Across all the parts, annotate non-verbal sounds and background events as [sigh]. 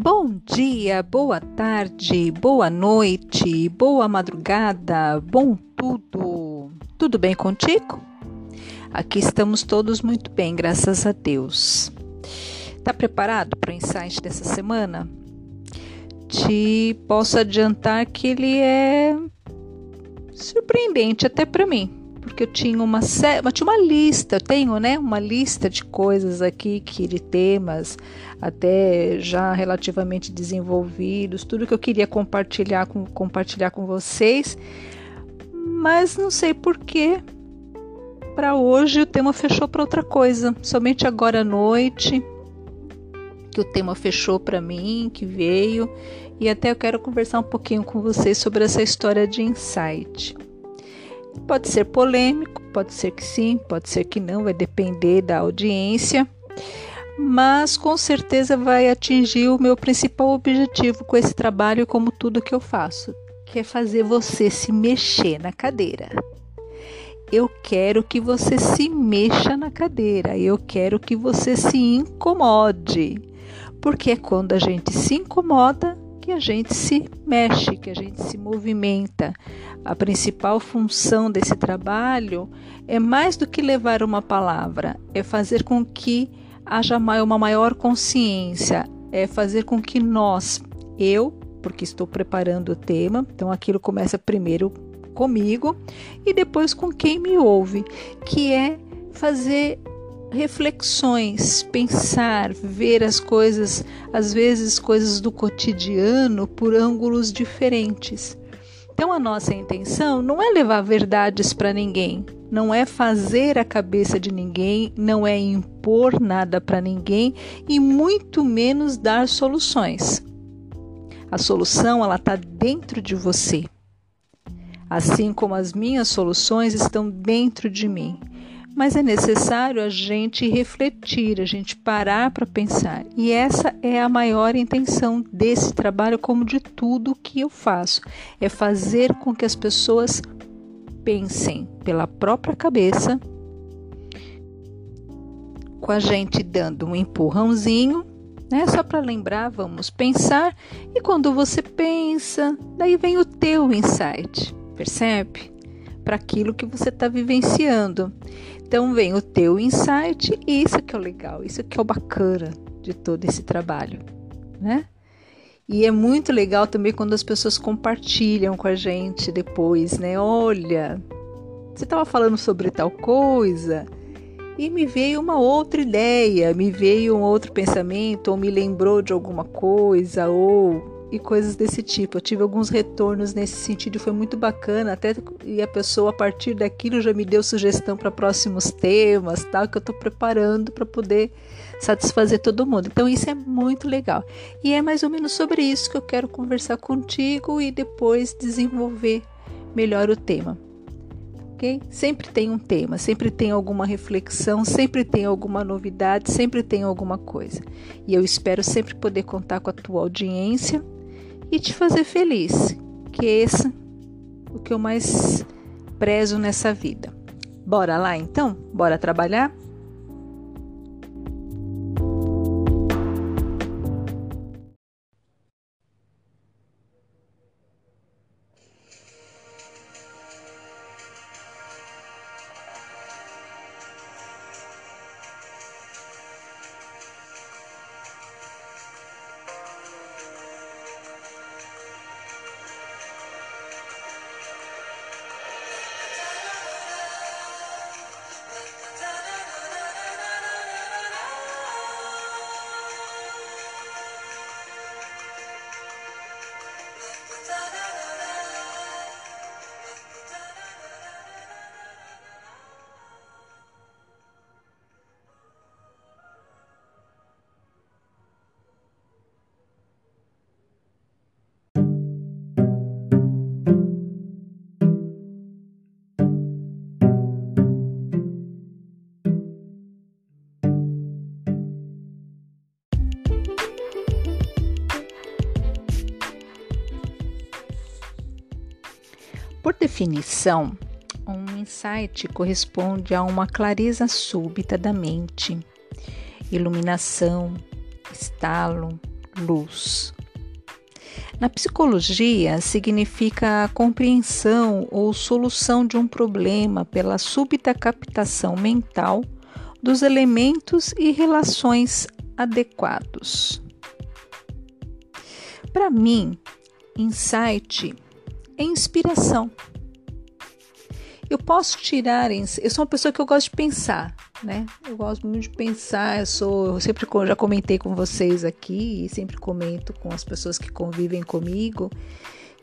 Bom dia, boa tarde, boa noite, boa madrugada, bom tudo. Tudo bem contigo? Aqui estamos todos muito bem, graças a Deus. Tá preparado para o insight dessa semana? Te posso adiantar que ele é surpreendente até para mim porque eu tinha uma, tinha uma lista, eu tenho, né, uma lista de coisas aqui que de temas até já relativamente desenvolvidos, tudo que eu queria compartilhar com compartilhar com vocês, mas não sei porquê para hoje o tema fechou para outra coisa, somente agora à noite que o tema fechou para mim, que veio, e até eu quero conversar um pouquinho com vocês sobre essa história de insight. Pode ser polêmico, pode ser que sim, pode ser que não, vai depender da audiência, mas com certeza vai atingir o meu principal objetivo com esse trabalho, como tudo que eu faço, que é fazer você se mexer na cadeira. Eu quero que você se mexa na cadeira, eu quero que você se incomode, porque é quando a gente se incomoda que a gente se mexe, que a gente se movimenta. A principal função desse trabalho é mais do que levar uma palavra, é fazer com que haja uma maior consciência, é fazer com que nós, eu, porque estou preparando o tema, então aquilo começa primeiro comigo e depois com quem me ouve, que é fazer reflexões, pensar, ver as coisas, às vezes coisas do cotidiano, por ângulos diferentes. Então, a nossa intenção não é levar verdades para ninguém, não é fazer a cabeça de ninguém, não é impor nada para ninguém e muito menos dar soluções. A solução ela está dentro de você, assim como as minhas soluções estão dentro de mim mas é necessário a gente refletir, a gente parar para pensar. E essa é a maior intenção desse trabalho, como de tudo que eu faço, é fazer com que as pessoas pensem pela própria cabeça, com a gente dando um empurrãozinho, né? Só para lembrar, vamos pensar, e quando você pensa, daí vem o teu insight, percebe? Para aquilo que você está vivenciando. Então vem o teu insight e isso que é o legal, isso que é o bacana de todo esse trabalho, né? E é muito legal também quando as pessoas compartilham com a gente depois, né? Olha, você estava falando sobre tal coisa e me veio uma outra ideia, me veio um outro pensamento, ou me lembrou de alguma coisa, ou e coisas desse tipo. Eu tive alguns retornos nesse sentido foi muito bacana. Até e a pessoa a partir daquilo já me deu sugestão para próximos temas, tal, que eu estou preparando para poder satisfazer todo mundo. Então isso é muito legal. E é mais ou menos sobre isso que eu quero conversar contigo e depois desenvolver melhor o tema. Okay? Sempre tem um tema, sempre tem alguma reflexão, sempre tem alguma novidade, sempre tem alguma coisa. E eu espero sempre poder contar com a tua audiência e te fazer feliz, que é esse o que eu mais prezo nessa vida. Bora lá então? Bora trabalhar? Definição, um insight corresponde a uma clareza súbita da mente, iluminação, estalo, luz. Na psicologia, significa a compreensão ou solução de um problema pela súbita captação mental dos elementos e relações adequados. Para mim, insight é inspiração. Eu posso tirar, eu sou uma pessoa que eu gosto de pensar, né? Eu gosto muito de pensar, eu sou, eu sempre já comentei com vocês aqui e sempre comento com as pessoas que convivem comigo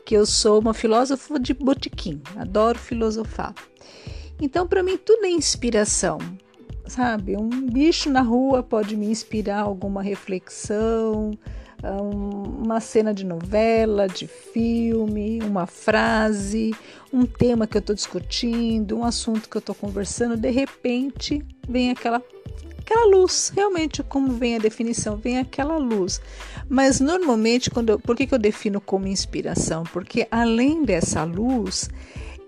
que eu sou uma filósofa de botequim, adoro filosofar. Então, para mim, tudo é inspiração, sabe? Um bicho na rua pode me inspirar alguma reflexão, uma cena de novela, de filme, uma frase, um tema que eu estou discutindo, um assunto que eu estou conversando, de repente vem aquela aquela luz, realmente como vem a definição, vem aquela luz. Mas normalmente quando eu, por que, que eu defino como inspiração? Porque além dessa luz,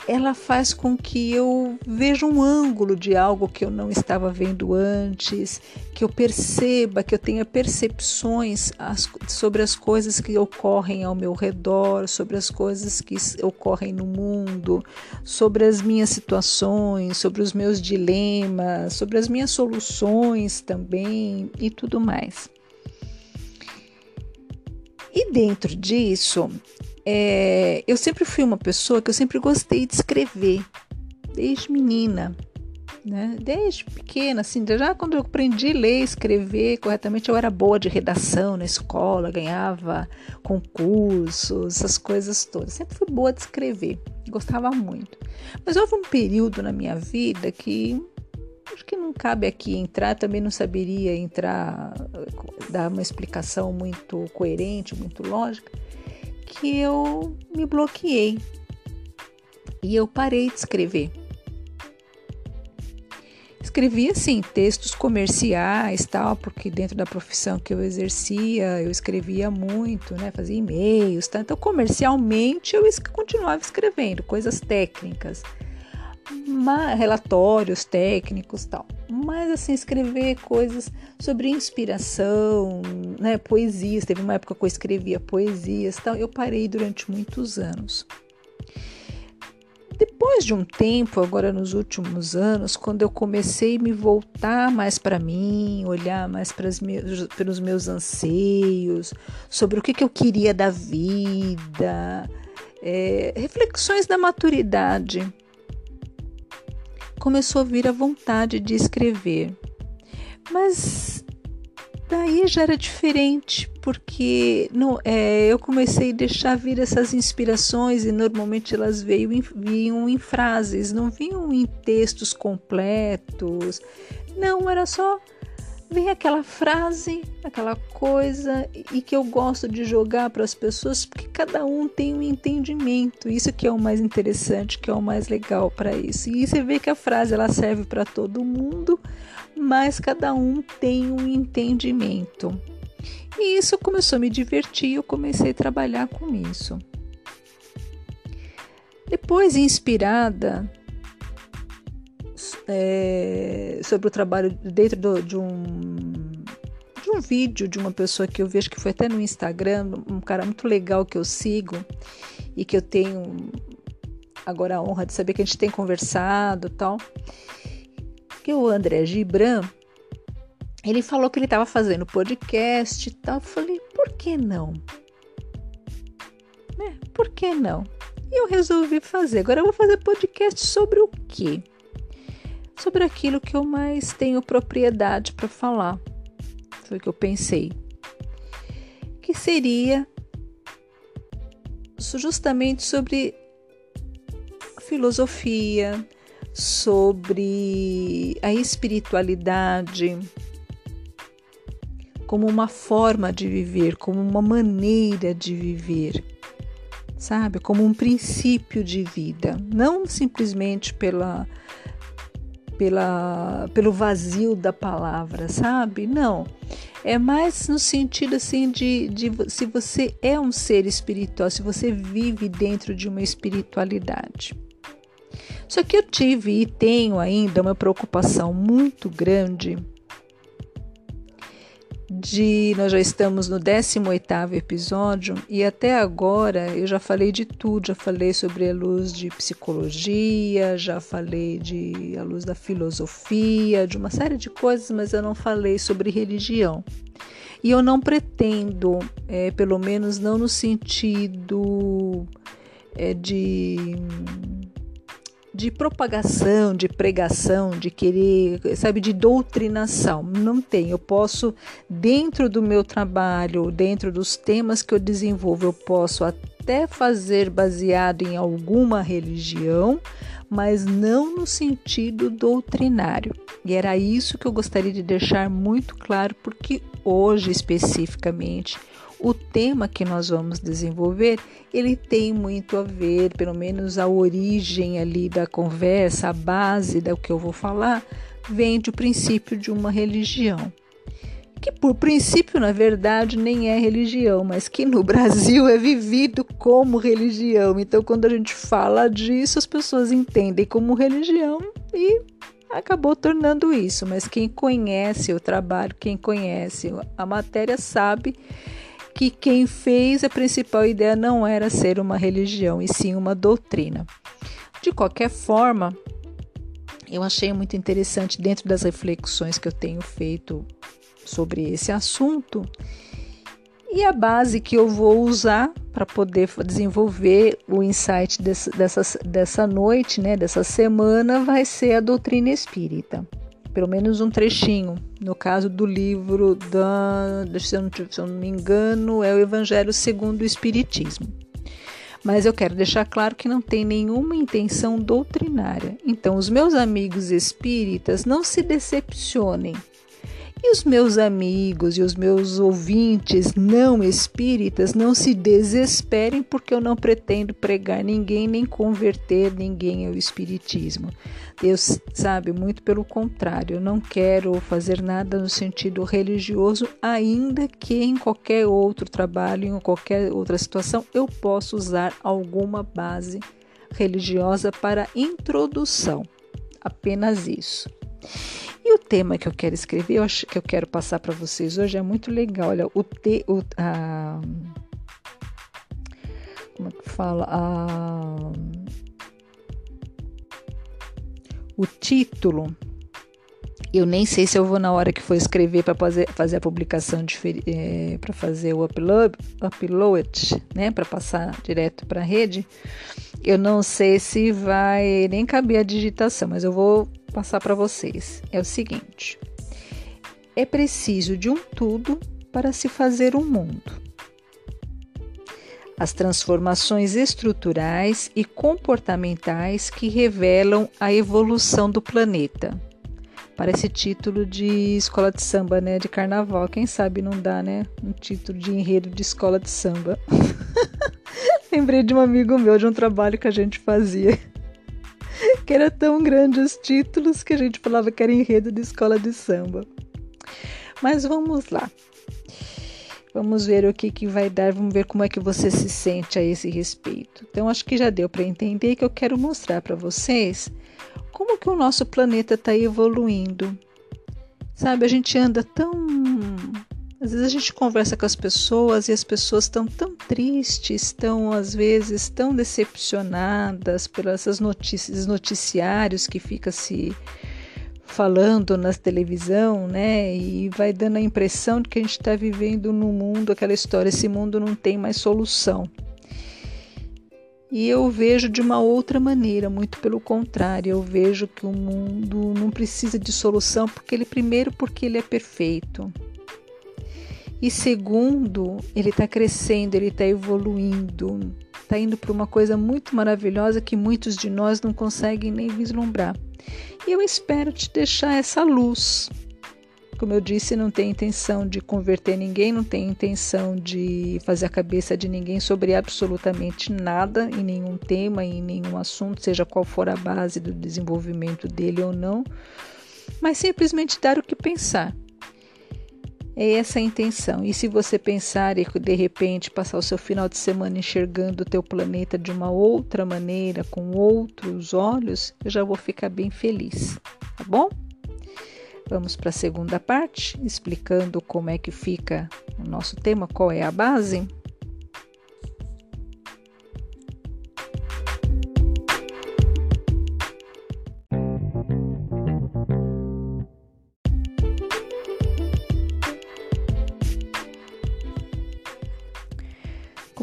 ela faz com que eu veja um ângulo de algo que eu não estava vendo antes, que eu perceba, que eu tenha percepções as, sobre as coisas que ocorrem ao meu redor, sobre as coisas que ocorrem no mundo, sobre as minhas situações, sobre os meus dilemas, sobre as minhas soluções também e tudo mais. E dentro disso, é, eu sempre fui uma pessoa que eu sempre gostei de escrever, desde menina, né? Desde pequena, assim, já quando eu aprendi a ler, escrever corretamente, eu era boa de redação na escola, ganhava concursos, essas coisas todas. Sempre fui boa de escrever, gostava muito. Mas houve um período na minha vida que acho que não cabe aqui entrar, também não saberia entrar, dar uma explicação muito coerente, muito lógica que eu me bloqueei e eu parei de escrever. Escrevia assim textos comerciais, tal, porque dentro da profissão que eu exercia, eu escrevia muito, né, fazia e-mails. Então comercialmente eu continuava escrevendo coisas técnicas relatórios técnicos tal. Mas assim, escrever coisas sobre inspiração, né, poesias. Teve uma época que eu escrevia poesias tal. Eu parei durante muitos anos. Depois de um tempo, agora nos últimos anos, quando eu comecei a me voltar mais para mim, olhar mais para meus, pelos meus anseios, sobre o que, que eu queria da vida, é, reflexões da maturidade, começou a vir a vontade de escrever. Mas daí já era diferente, porque não, é, eu comecei a deixar vir essas inspirações e normalmente elas veio, vinham em frases, não vinham em textos completos. Não, era só vem aquela frase, aquela coisa e que eu gosto de jogar para as pessoas porque cada um tem um entendimento. Isso que é o mais interessante, que é o mais legal para isso. E você vê que a frase ela serve para todo mundo, mas cada um tem um entendimento. E isso começou a me divertir, eu comecei a trabalhar com isso. Depois, inspirada é, sobre o trabalho dentro do, de um de um vídeo de uma pessoa que eu vejo que foi até no Instagram, um cara muito legal que eu sigo e que eu tenho agora a honra de saber que a gente tem conversado tal. Que o André Gibran, ele falou que ele estava fazendo podcast e tal. Eu falei, por que não? Né? Por que não? E eu resolvi fazer. Agora eu vou fazer podcast sobre o quê? Sobre aquilo que eu mais tenho propriedade para falar. Foi o que eu pensei. Que seria justamente sobre filosofia, sobre a espiritualidade, como uma forma de viver, como uma maneira de viver, sabe? Como um princípio de vida, não simplesmente pela pela, pelo vazio da palavra, sabe? Não. É mais no sentido assim de, de se você é um ser espiritual, se você vive dentro de uma espiritualidade. Só que eu tive e tenho ainda uma preocupação muito grande de nós já estamos no 18º episódio e até agora eu já falei de tudo, já falei sobre a luz de psicologia, já falei de a luz da filosofia, de uma série de coisas, mas eu não falei sobre religião. E eu não pretendo, é, pelo menos não no sentido é, de de propagação, de pregação, de querer, sabe, de doutrinação. Não tem. Eu posso, dentro do meu trabalho, dentro dos temas que eu desenvolvo, eu posso até fazer baseado em alguma religião, mas não no sentido doutrinário. E era isso que eu gostaria de deixar muito claro, porque hoje especificamente o tema que nós vamos desenvolver, ele tem muito a ver, pelo menos a origem ali da conversa, a base do que eu vou falar, vem do princípio de uma religião. Que por princípio, na verdade, nem é religião, mas que no [laughs] Brasil é vivido como religião. Então, quando a gente fala disso, as pessoas entendem como religião e acabou tornando isso. Mas quem conhece o trabalho, quem conhece a matéria, sabe que quem fez a principal ideia não era ser uma religião, e sim uma doutrina. De qualquer forma, eu achei muito interessante dentro das reflexões que eu tenho feito sobre esse assunto. E a base que eu vou usar para poder desenvolver o insight dessa, dessa, dessa noite, né, dessa semana, vai ser a doutrina espírita pelo menos um trechinho. No caso do livro da, se eu, não, se eu não me engano, é o Evangelho segundo o Espiritismo. Mas eu quero deixar claro que não tem nenhuma intenção doutrinária. Então, os meus amigos espíritas não se decepcionem e os meus amigos e os meus ouvintes não espíritas não se desesperem porque eu não pretendo pregar ninguém nem converter ninguém ao espiritismo. Deus sabe, muito pelo contrário, eu não quero fazer nada no sentido religioso, ainda que em qualquer outro trabalho, em qualquer outra situação, eu possa usar alguma base religiosa para introdução. Apenas isso. E o tema que eu quero escrever, eu acho que eu quero passar para vocês hoje é muito legal. Olha, o te, o, a, como é que fala? A, o título eu nem sei se eu vou na hora que for escrever para fazer, fazer a publicação é, para fazer o upload, upload né, para passar direto para a rede. Eu não sei se vai nem caber a digitação, mas eu vou passar para vocês é o seguinte: é preciso de um tudo para se fazer um mundo. As transformações estruturais e comportamentais que revelam a evolução do planeta. Parece título de escola de samba, né? De carnaval. Quem sabe não dá, né? Um título de enredo de escola de samba. [laughs] Lembrei de um amigo meu de um trabalho que a gente fazia [laughs] que era tão grande os títulos que a gente falava que era enredo de escola de samba. Mas vamos lá. Vamos ver o que, que vai dar, vamos ver como é que você se sente a esse respeito. Então, acho que já deu para entender que eu quero mostrar para vocês como que o nosso planeta está evoluindo. Sabe, a gente anda tão às vezes a gente conversa com as pessoas e as pessoas estão tão tristes, estão às vezes tão decepcionadas pelas essas notícias, noticiários que fica se falando na televisão, né? E vai dando a impressão de que a gente está vivendo num mundo, aquela história, esse mundo não tem mais solução. E eu vejo de uma outra maneira, muito pelo contrário, eu vejo que o mundo não precisa de solução, porque ele primeiro porque ele é perfeito. E segundo, ele está crescendo, ele está evoluindo, está indo para uma coisa muito maravilhosa que muitos de nós não conseguem nem vislumbrar. E eu espero te deixar essa luz. Como eu disse, não tem intenção de converter ninguém, não tem intenção de fazer a cabeça de ninguém sobre absolutamente nada, em nenhum tema, em nenhum assunto, seja qual for a base do desenvolvimento dele ou não, mas simplesmente dar o que pensar é essa a intenção. E se você pensar e de repente passar o seu final de semana enxergando o teu planeta de uma outra maneira, com outros olhos, eu já vou ficar bem feliz, tá bom? Vamos para a segunda parte, explicando como é que fica o nosso tema, qual é a base.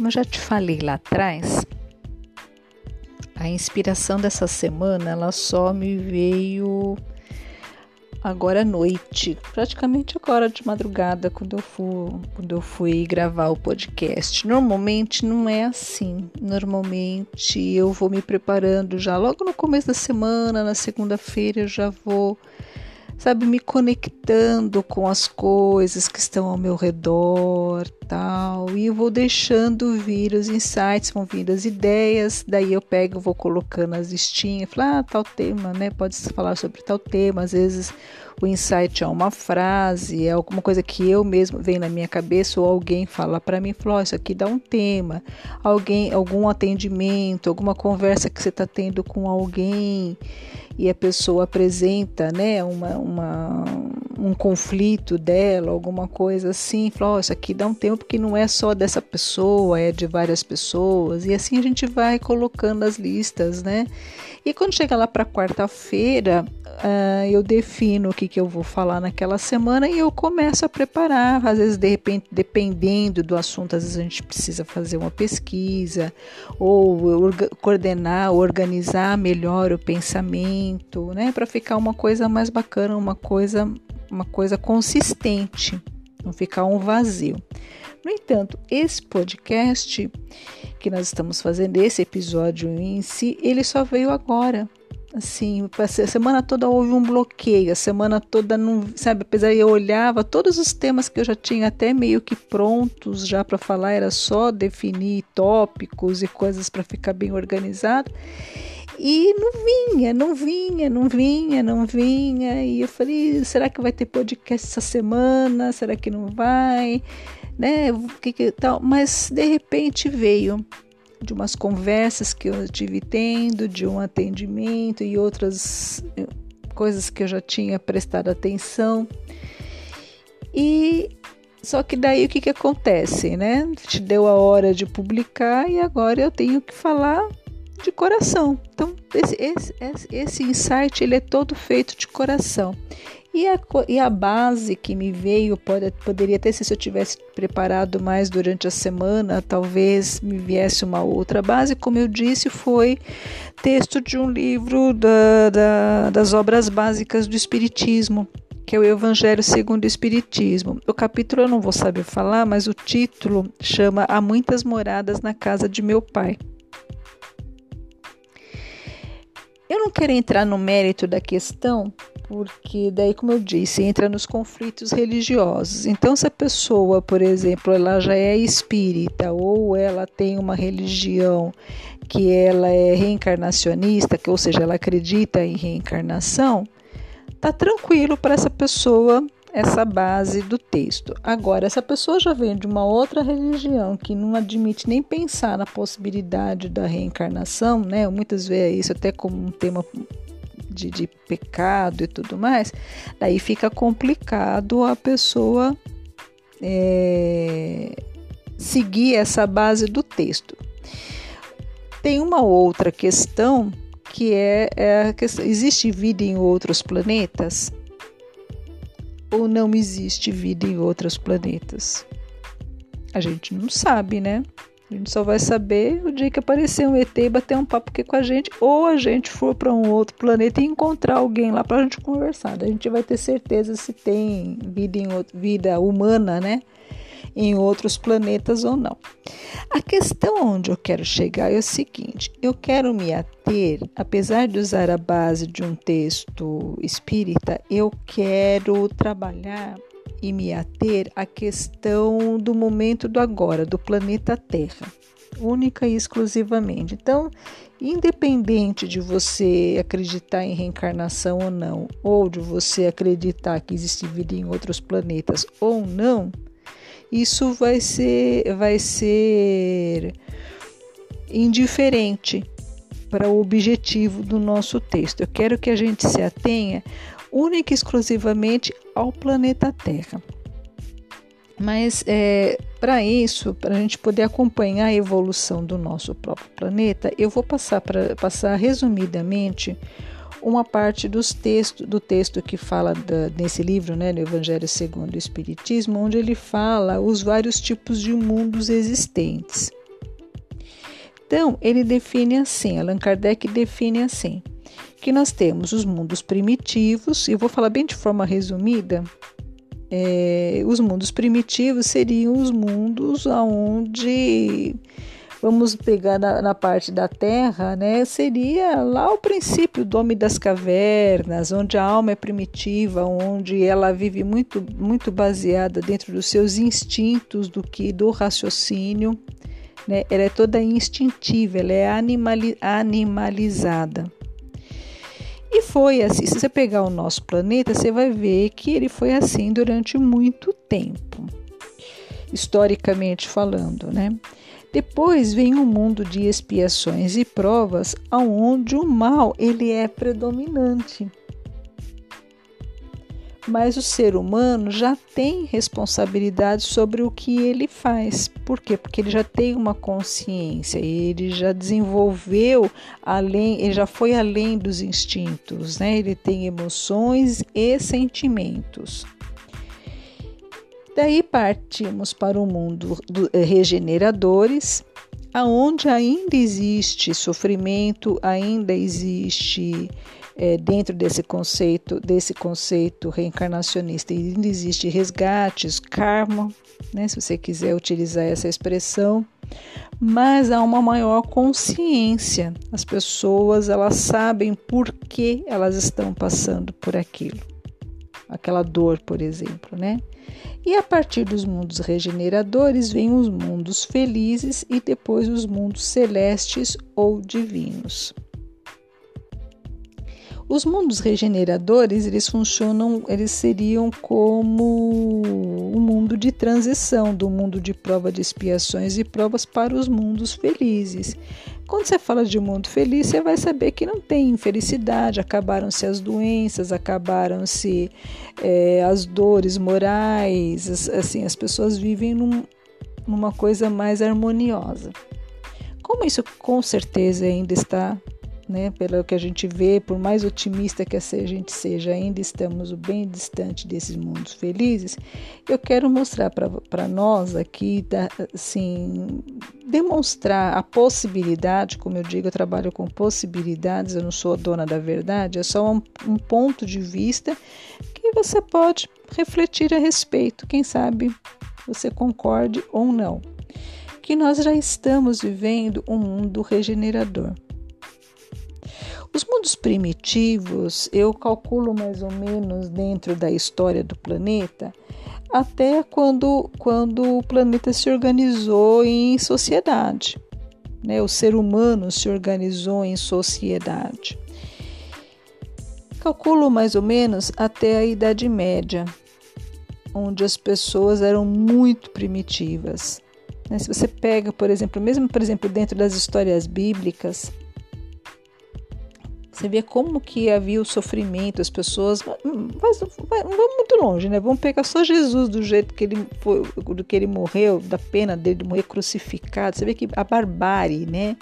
Como eu já te falei lá atrás, a inspiração dessa semana ela só me veio agora à noite, praticamente agora de madrugada, quando eu fui, quando eu fui gravar o podcast. Normalmente não é assim. Normalmente eu vou me preparando já logo no começo da semana, na segunda-feira eu já vou sabe, me conectando com as coisas que estão ao meu redor, tal, e eu vou deixando vir os insights, vão vindo as ideias, daí eu pego, vou colocando as listinhas, falo, ah, tal tema, né, pode falar sobre tal tema, às vezes o insight é uma frase, é alguma coisa que eu mesmo vem na minha cabeça ou alguém fala para mim, falou, oh, isso aqui dá um tema, alguém, algum atendimento, alguma conversa que você está tendo com alguém, e a pessoa apresenta né, uma, uma, um conflito dela, alguma coisa assim, fala, oh, isso aqui dá um tempo porque não é só dessa pessoa, é de várias pessoas, e assim a gente vai colocando as listas, né? E quando chega lá para quarta-feira, uh, eu defino o que, que eu vou falar naquela semana e eu começo a preparar. Às vezes, de repente, dependendo do assunto, às vezes a gente precisa fazer uma pesquisa ou orga coordenar, organizar melhor o pensamento, né? Para ficar uma coisa mais bacana, uma coisa, uma coisa consistente, não ficar um vazio. No entanto, esse podcast que nós estamos fazendo, esse episódio em si, ele só veio agora. Assim, a semana toda houve um bloqueio, a semana toda não, sabe, apesar de eu olhava todos os temas que eu já tinha até meio que prontos já para falar, era só definir tópicos e coisas para ficar bem organizado. E não vinha, não vinha, não vinha, não vinha. E eu falei, será que vai ter podcast essa semana? Será que não vai? né? Que, que tal? Mas de repente veio de umas conversas que eu tive tendo, de um atendimento e outras eh, coisas que eu já tinha prestado atenção. E só que daí o que, que acontece, né? Te deu a hora de publicar e agora eu tenho que falar de coração. Então, esse, esse, esse insight ele é todo feito de coração. E a, e a base que me veio pode, poderia ter, se eu tivesse preparado mais durante a semana, talvez me viesse uma outra base. Como eu disse, foi texto de um livro da, da, das obras básicas do Espiritismo, que é o Evangelho segundo o Espiritismo. O capítulo eu não vou saber falar, mas o título chama Há muitas moradas na casa de meu pai. Eu não quero entrar no mérito da questão, porque daí, como eu disse, entra nos conflitos religiosos. Então, se a pessoa, por exemplo, ela já é espírita ou ela tem uma religião que ela é reencarnacionista, que ou seja, ela acredita em reencarnação, tá tranquilo para essa pessoa essa base do texto. Agora, essa pessoa já vem de uma outra religião que não admite nem pensar na possibilidade da reencarnação, né? Muitas vezes isso até como um tema de, de pecado e tudo mais, daí fica complicado a pessoa é, seguir essa base do texto. Tem uma outra questão que é, é existe vida em outros planetas ou não existe vida em outros planetas? A gente não sabe, né? A gente só vai saber o dia que aparecer um ET e bater um papo aqui com a gente, ou a gente for para um outro planeta e encontrar alguém lá para a gente conversar. A gente vai ter certeza se tem vida, em outro, vida humana, né? Em outros planetas ou não. A questão onde eu quero chegar é o seguinte: eu quero me ater, apesar de usar a base de um texto espírita, eu quero trabalhar e me ater à questão do momento do agora, do planeta Terra, única e exclusivamente. Então, independente de você acreditar em reencarnação ou não, ou de você acreditar que existe vida em outros planetas ou não, isso vai ser vai ser indiferente para o objetivo do nosso texto. Eu quero que a gente se atenha única e exclusivamente ao planeta Terra. Mas é, para isso, para a gente poder acompanhar a evolução do nosso próprio planeta, eu vou passar para passar resumidamente uma parte dos textos, do texto que fala da, nesse livro, né, no Evangelho segundo o Espiritismo, onde ele fala os vários tipos de mundos existentes. Então, ele define assim, Allan Kardec define assim, que nós temos os mundos primitivos, e eu vou falar bem de forma resumida, é, os mundos primitivos seriam os mundos onde vamos pegar na, na, parte da Terra, né? Seria lá o princípio do homem das cavernas, onde a alma é primitiva, onde ela vive muito, muito baseada dentro dos seus instintos do que do raciocínio, né? Ela é toda instintiva, ela é animali, animalizada. E foi assim. Se você pegar o nosso planeta, você vai ver que ele foi assim durante muito tempo, historicamente falando, né? Depois vem um mundo de expiações e provas, aonde o mal ele é predominante mas o ser humano já tem responsabilidade sobre o que ele faz. Por quê? Porque ele já tem uma consciência, ele já desenvolveu além, ele já foi além dos instintos, né? Ele tem emoções e sentimentos. Daí partimos para o mundo dos eh, regeneradores, aonde ainda existe sofrimento, ainda existe é, dentro desse conceito, desse conceito reencarnacionista, ainda existe resgates, karma, né, se você quiser utilizar essa expressão, mas há uma maior consciência. As pessoas elas sabem por que elas estão passando por aquilo, aquela dor, por exemplo, né? E a partir dos mundos regeneradores vêm os mundos felizes e depois os mundos celestes ou divinos. Os mundos regeneradores, eles funcionam, eles seriam como um mundo de transição do mundo de prova de expiações e provas para os mundos felizes. Quando você fala de um mundo feliz, você vai saber que não tem infelicidade, acabaram-se as doenças, acabaram-se é, as dores morais, assim, as pessoas vivem num, numa coisa mais harmoniosa. Como isso com certeza ainda está né? Pelo que a gente vê, por mais otimista que a gente seja, ainda estamos bem distante desses mundos felizes. Eu quero mostrar para nós aqui, assim, demonstrar a possibilidade, como eu digo, eu trabalho com possibilidades, eu não sou a dona da verdade, é só um, um ponto de vista que você pode refletir a respeito. Quem sabe você concorde ou não. Que nós já estamos vivendo um mundo regenerador. Os mundos primitivos, eu calculo mais ou menos dentro da história do planeta, até quando, quando o planeta se organizou em sociedade. Né? O ser humano se organizou em sociedade. Calculo mais ou menos até a Idade Média, onde as pessoas eram muito primitivas. Né? Se você pega, por exemplo, mesmo por exemplo dentro das histórias bíblicas, você vê como que havia o sofrimento, as pessoas. Mas não vamos muito longe, né? Vamos pegar só Jesus do jeito que ele foi, do que ele morreu, da pena dele de morrer crucificado. Você vê que a barbárie, né?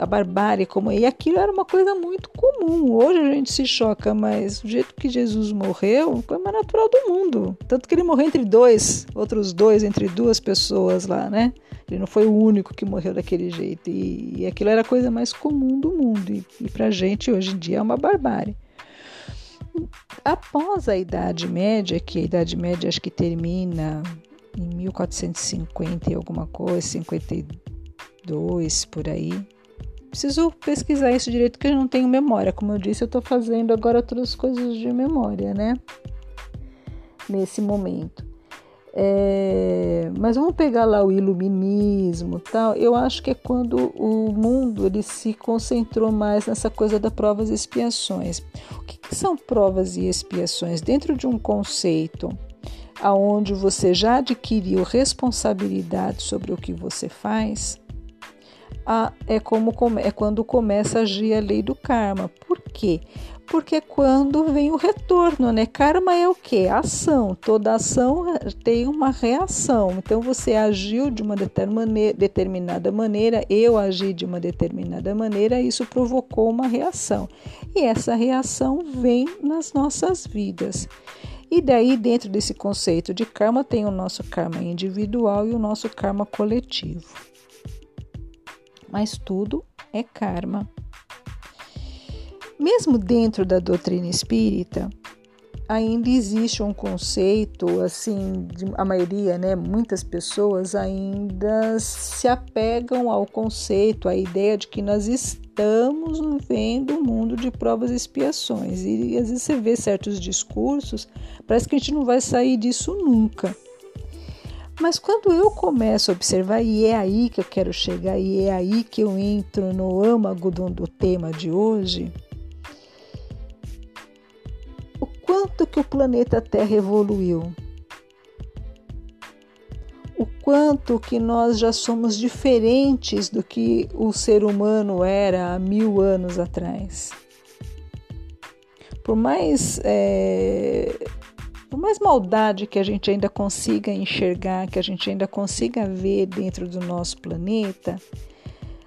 A barbárie como e aquilo era uma coisa muito comum. Hoje a gente se choca, mas o jeito que Jesus morreu foi mais natural do mundo. Tanto que ele morreu entre dois, outros dois, entre duas pessoas lá, né? Ele não foi o único que morreu daquele jeito. E, e aquilo era a coisa mais comum do mundo. E, e pra gente hoje em dia é uma barbárie. Após a Idade Média, que a Idade Média acho que termina em 1450 e alguma coisa, 52 por aí, Preciso pesquisar isso direito, porque eu não tenho memória. Como eu disse, eu estou fazendo agora outras coisas de memória, né? Nesse momento. É, mas vamos pegar lá o iluminismo tal. Eu acho que é quando o mundo ele se concentrou mais nessa coisa da provas e expiações. O que, que são provas e expiações? Dentro de um conceito aonde você já adquiriu responsabilidade sobre o que você faz, a, é como é quando começa a agir a lei do karma. Por quê? Porque é quando vem o retorno, né? Karma é o quê? Ação. Toda ação tem uma reação. Então você agiu de uma determinada maneira, eu agi de uma determinada maneira, isso provocou uma reação. E essa reação vem nas nossas vidas. E daí, dentro desse conceito de karma, tem o nosso karma individual e o nosso karma coletivo. Mas tudo é karma. Mesmo dentro da doutrina espírita, ainda existe um conceito, assim, a maioria, né, muitas pessoas ainda se apegam ao conceito, à ideia de que nós estamos vivendo um mundo de provas e expiações. E às vezes você vê certos discursos, parece que a gente não vai sair disso nunca. Mas quando eu começo a observar, e é aí que eu quero chegar, e é aí que eu entro no âmago do tema de hoje, quanto que o planeta Terra evoluiu, o quanto que nós já somos diferentes do que o ser humano era há mil anos atrás. Por mais, é, por mais maldade que a gente ainda consiga enxergar, que a gente ainda consiga ver dentro do nosso planeta,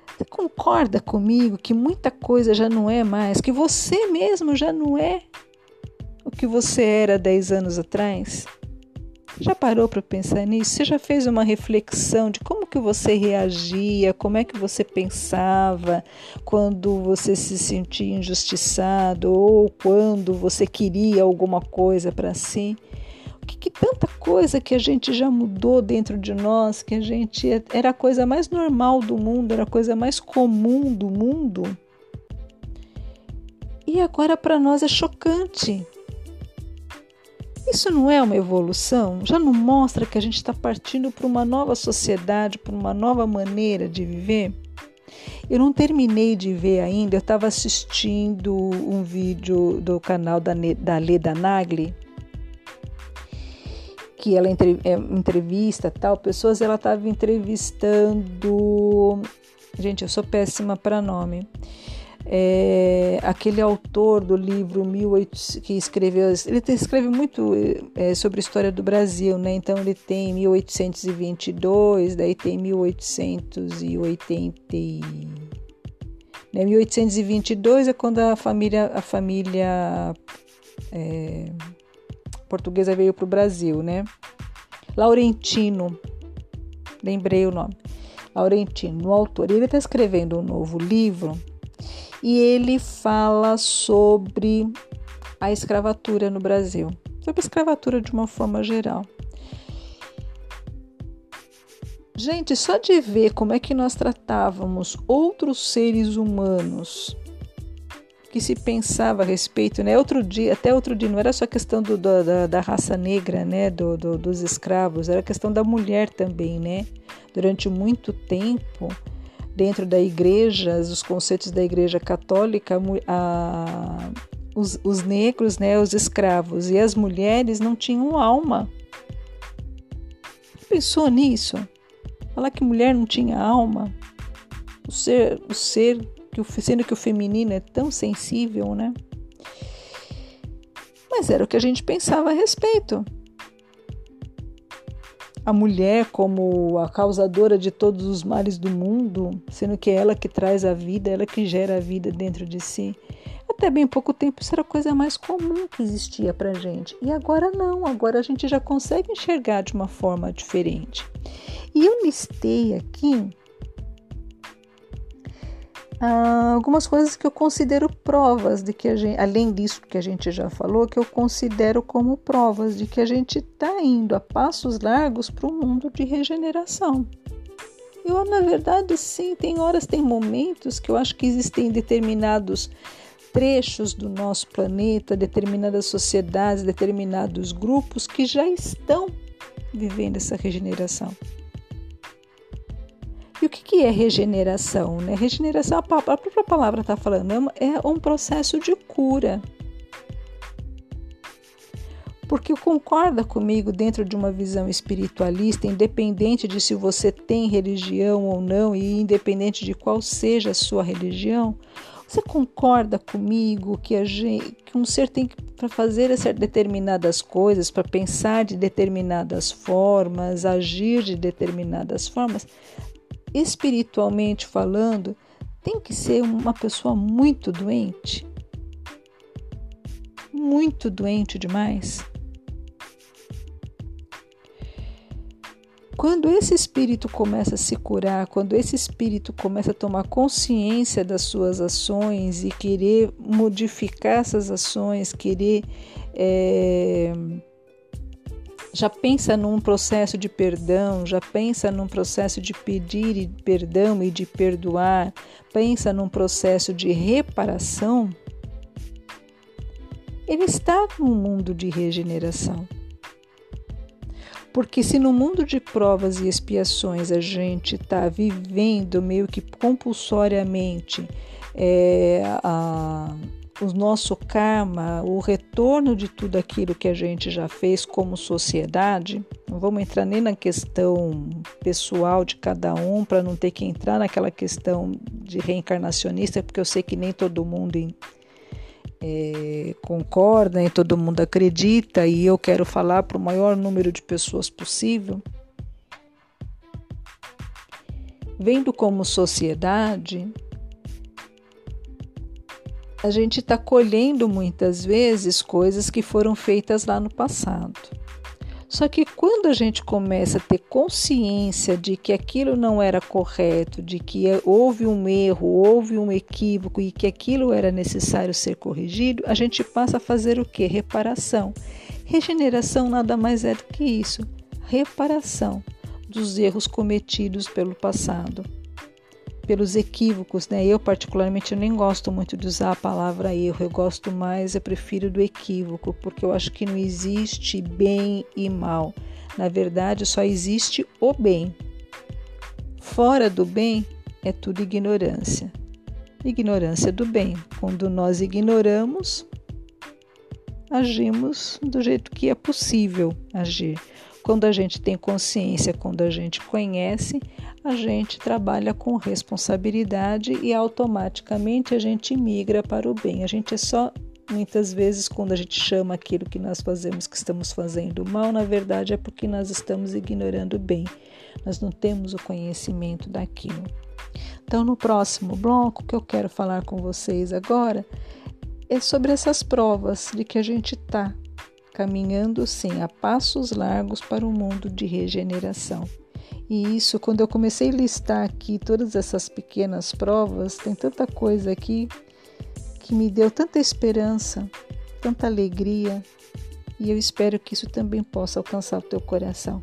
você concorda comigo que muita coisa já não é mais, que você mesmo já não é o que você era 10 anos atrás? Já parou para pensar nisso? Você já fez uma reflexão de como que você reagia, como é que você pensava quando você se sentia injustiçado ou quando você queria alguma coisa para si? O que, que, tanta coisa que a gente já mudou dentro de nós, que a gente era a coisa mais normal do mundo, era a coisa mais comum do mundo. E agora para nós é chocante. Isso não é uma evolução? Já não mostra que a gente está partindo para uma nova sociedade, para uma nova maneira de viver? Eu não terminei de ver ainda, eu estava assistindo um vídeo do canal da, da Leda Nagli, que ela é, entrevista tal, pessoas, ela estava entrevistando. Gente, eu sou péssima para nome é, aquele autor do livro 18, que escreveu, ele escreve muito é, sobre a história do Brasil, né? Então ele tem 1822, daí tem 1880, né? 1822 é quando a família, a família é, portuguesa veio para o Brasil, né? Laurentino, lembrei o nome. Laurentino, o autor. Ele está escrevendo um novo livro e ele fala sobre a escravatura no Brasil, sobre a escravatura de uma forma geral. Gente, só de ver como é que nós tratávamos outros seres humanos que se pensava a respeito, né? Outro dia, até outro dia, não era só questão do, da, da, raça negra, né? Do, do, dos escravos, era questão da mulher também, né? Durante muito tempo, dentro da igreja, os conceitos da igreja católica, a, os, os negros, né, os escravos e as mulheres não tinham alma. Pensou nisso? Falar que mulher não tinha alma, o ser, o ser que sendo que o feminino é tão sensível, né? Mas era o que a gente pensava a respeito a mulher como a causadora de todos os males do mundo, sendo que é ela que traz a vida, ela que gera a vida dentro de si. Até bem pouco tempo isso era a coisa mais comum que existia para gente. E agora não, agora a gente já consegue enxergar de uma forma diferente. E eu listei aqui ah, algumas coisas que eu considero provas de que a gente, além disso que a gente já falou, que eu considero como provas de que a gente está indo a passos largos para um mundo de regeneração. Eu, na verdade, sim, tem horas, tem momentos que eu acho que existem determinados trechos do nosso planeta, determinadas sociedades, determinados grupos que já estão vivendo essa regeneração. E o que, que é regeneração? Né? Regeneração, a própria palavra está falando, é, é um processo de cura. porque concorda comigo dentro de uma visão espiritualista, independente de se você tem religião ou não e independente de qual seja a sua religião, você concorda comigo que, gente, que um ser tem que para fazer determinadas coisas, para pensar de determinadas formas, agir de determinadas formas, espiritualmente falando, tem que ser uma pessoa muito doente? Muito doente demais? Quando esse espírito começa a se curar, quando esse espírito começa a tomar consciência das suas ações e querer modificar essas ações, querer. É, já pensa num processo de perdão, já pensa num processo de pedir perdão e de perdoar, pensa num processo de reparação, ele está num mundo de regeneração. Porque se no mundo de provas e expiações a gente está vivendo meio que compulsoriamente é, a, o nosso karma, o retorno de tudo aquilo que a gente já fez como sociedade, não vamos entrar nem na questão pessoal de cada um, para não ter que entrar naquela questão de reencarnacionista, porque eu sei que nem todo mundo é, concorda e todo mundo acredita, e eu quero falar para o maior número de pessoas possível. Vendo como sociedade, a gente está colhendo muitas vezes coisas que foram feitas lá no passado. Só que quando a gente começa a ter consciência de que aquilo não era correto, de que houve um erro, houve um equívoco e que aquilo era necessário ser corrigido, a gente passa a fazer o que? Reparação. Regeneração nada mais é do que isso: reparação dos erros cometidos pelo passado pelos equívocos, né? Eu particularmente eu nem gosto muito de usar a palavra erro, eu gosto mais, eu prefiro do equívoco, porque eu acho que não existe bem e mal. Na verdade, só existe o bem. Fora do bem é tudo ignorância. Ignorância do bem. Quando nós ignoramos, agimos do jeito que é possível agir. Quando a gente tem consciência, quando a gente conhece, a gente trabalha com responsabilidade e automaticamente a gente migra para o bem. A gente é só muitas vezes quando a gente chama aquilo que nós fazemos que estamos fazendo mal, na verdade é porque nós estamos ignorando o bem. Nós não temos o conhecimento daquilo. Então, no próximo bloco que eu quero falar com vocês agora é sobre essas provas de que a gente está caminhando sim a passos largos para um mundo de regeneração. E isso, quando eu comecei a listar aqui todas essas pequenas provas, tem tanta coisa aqui que me deu tanta esperança, tanta alegria, e eu espero que isso também possa alcançar o teu coração.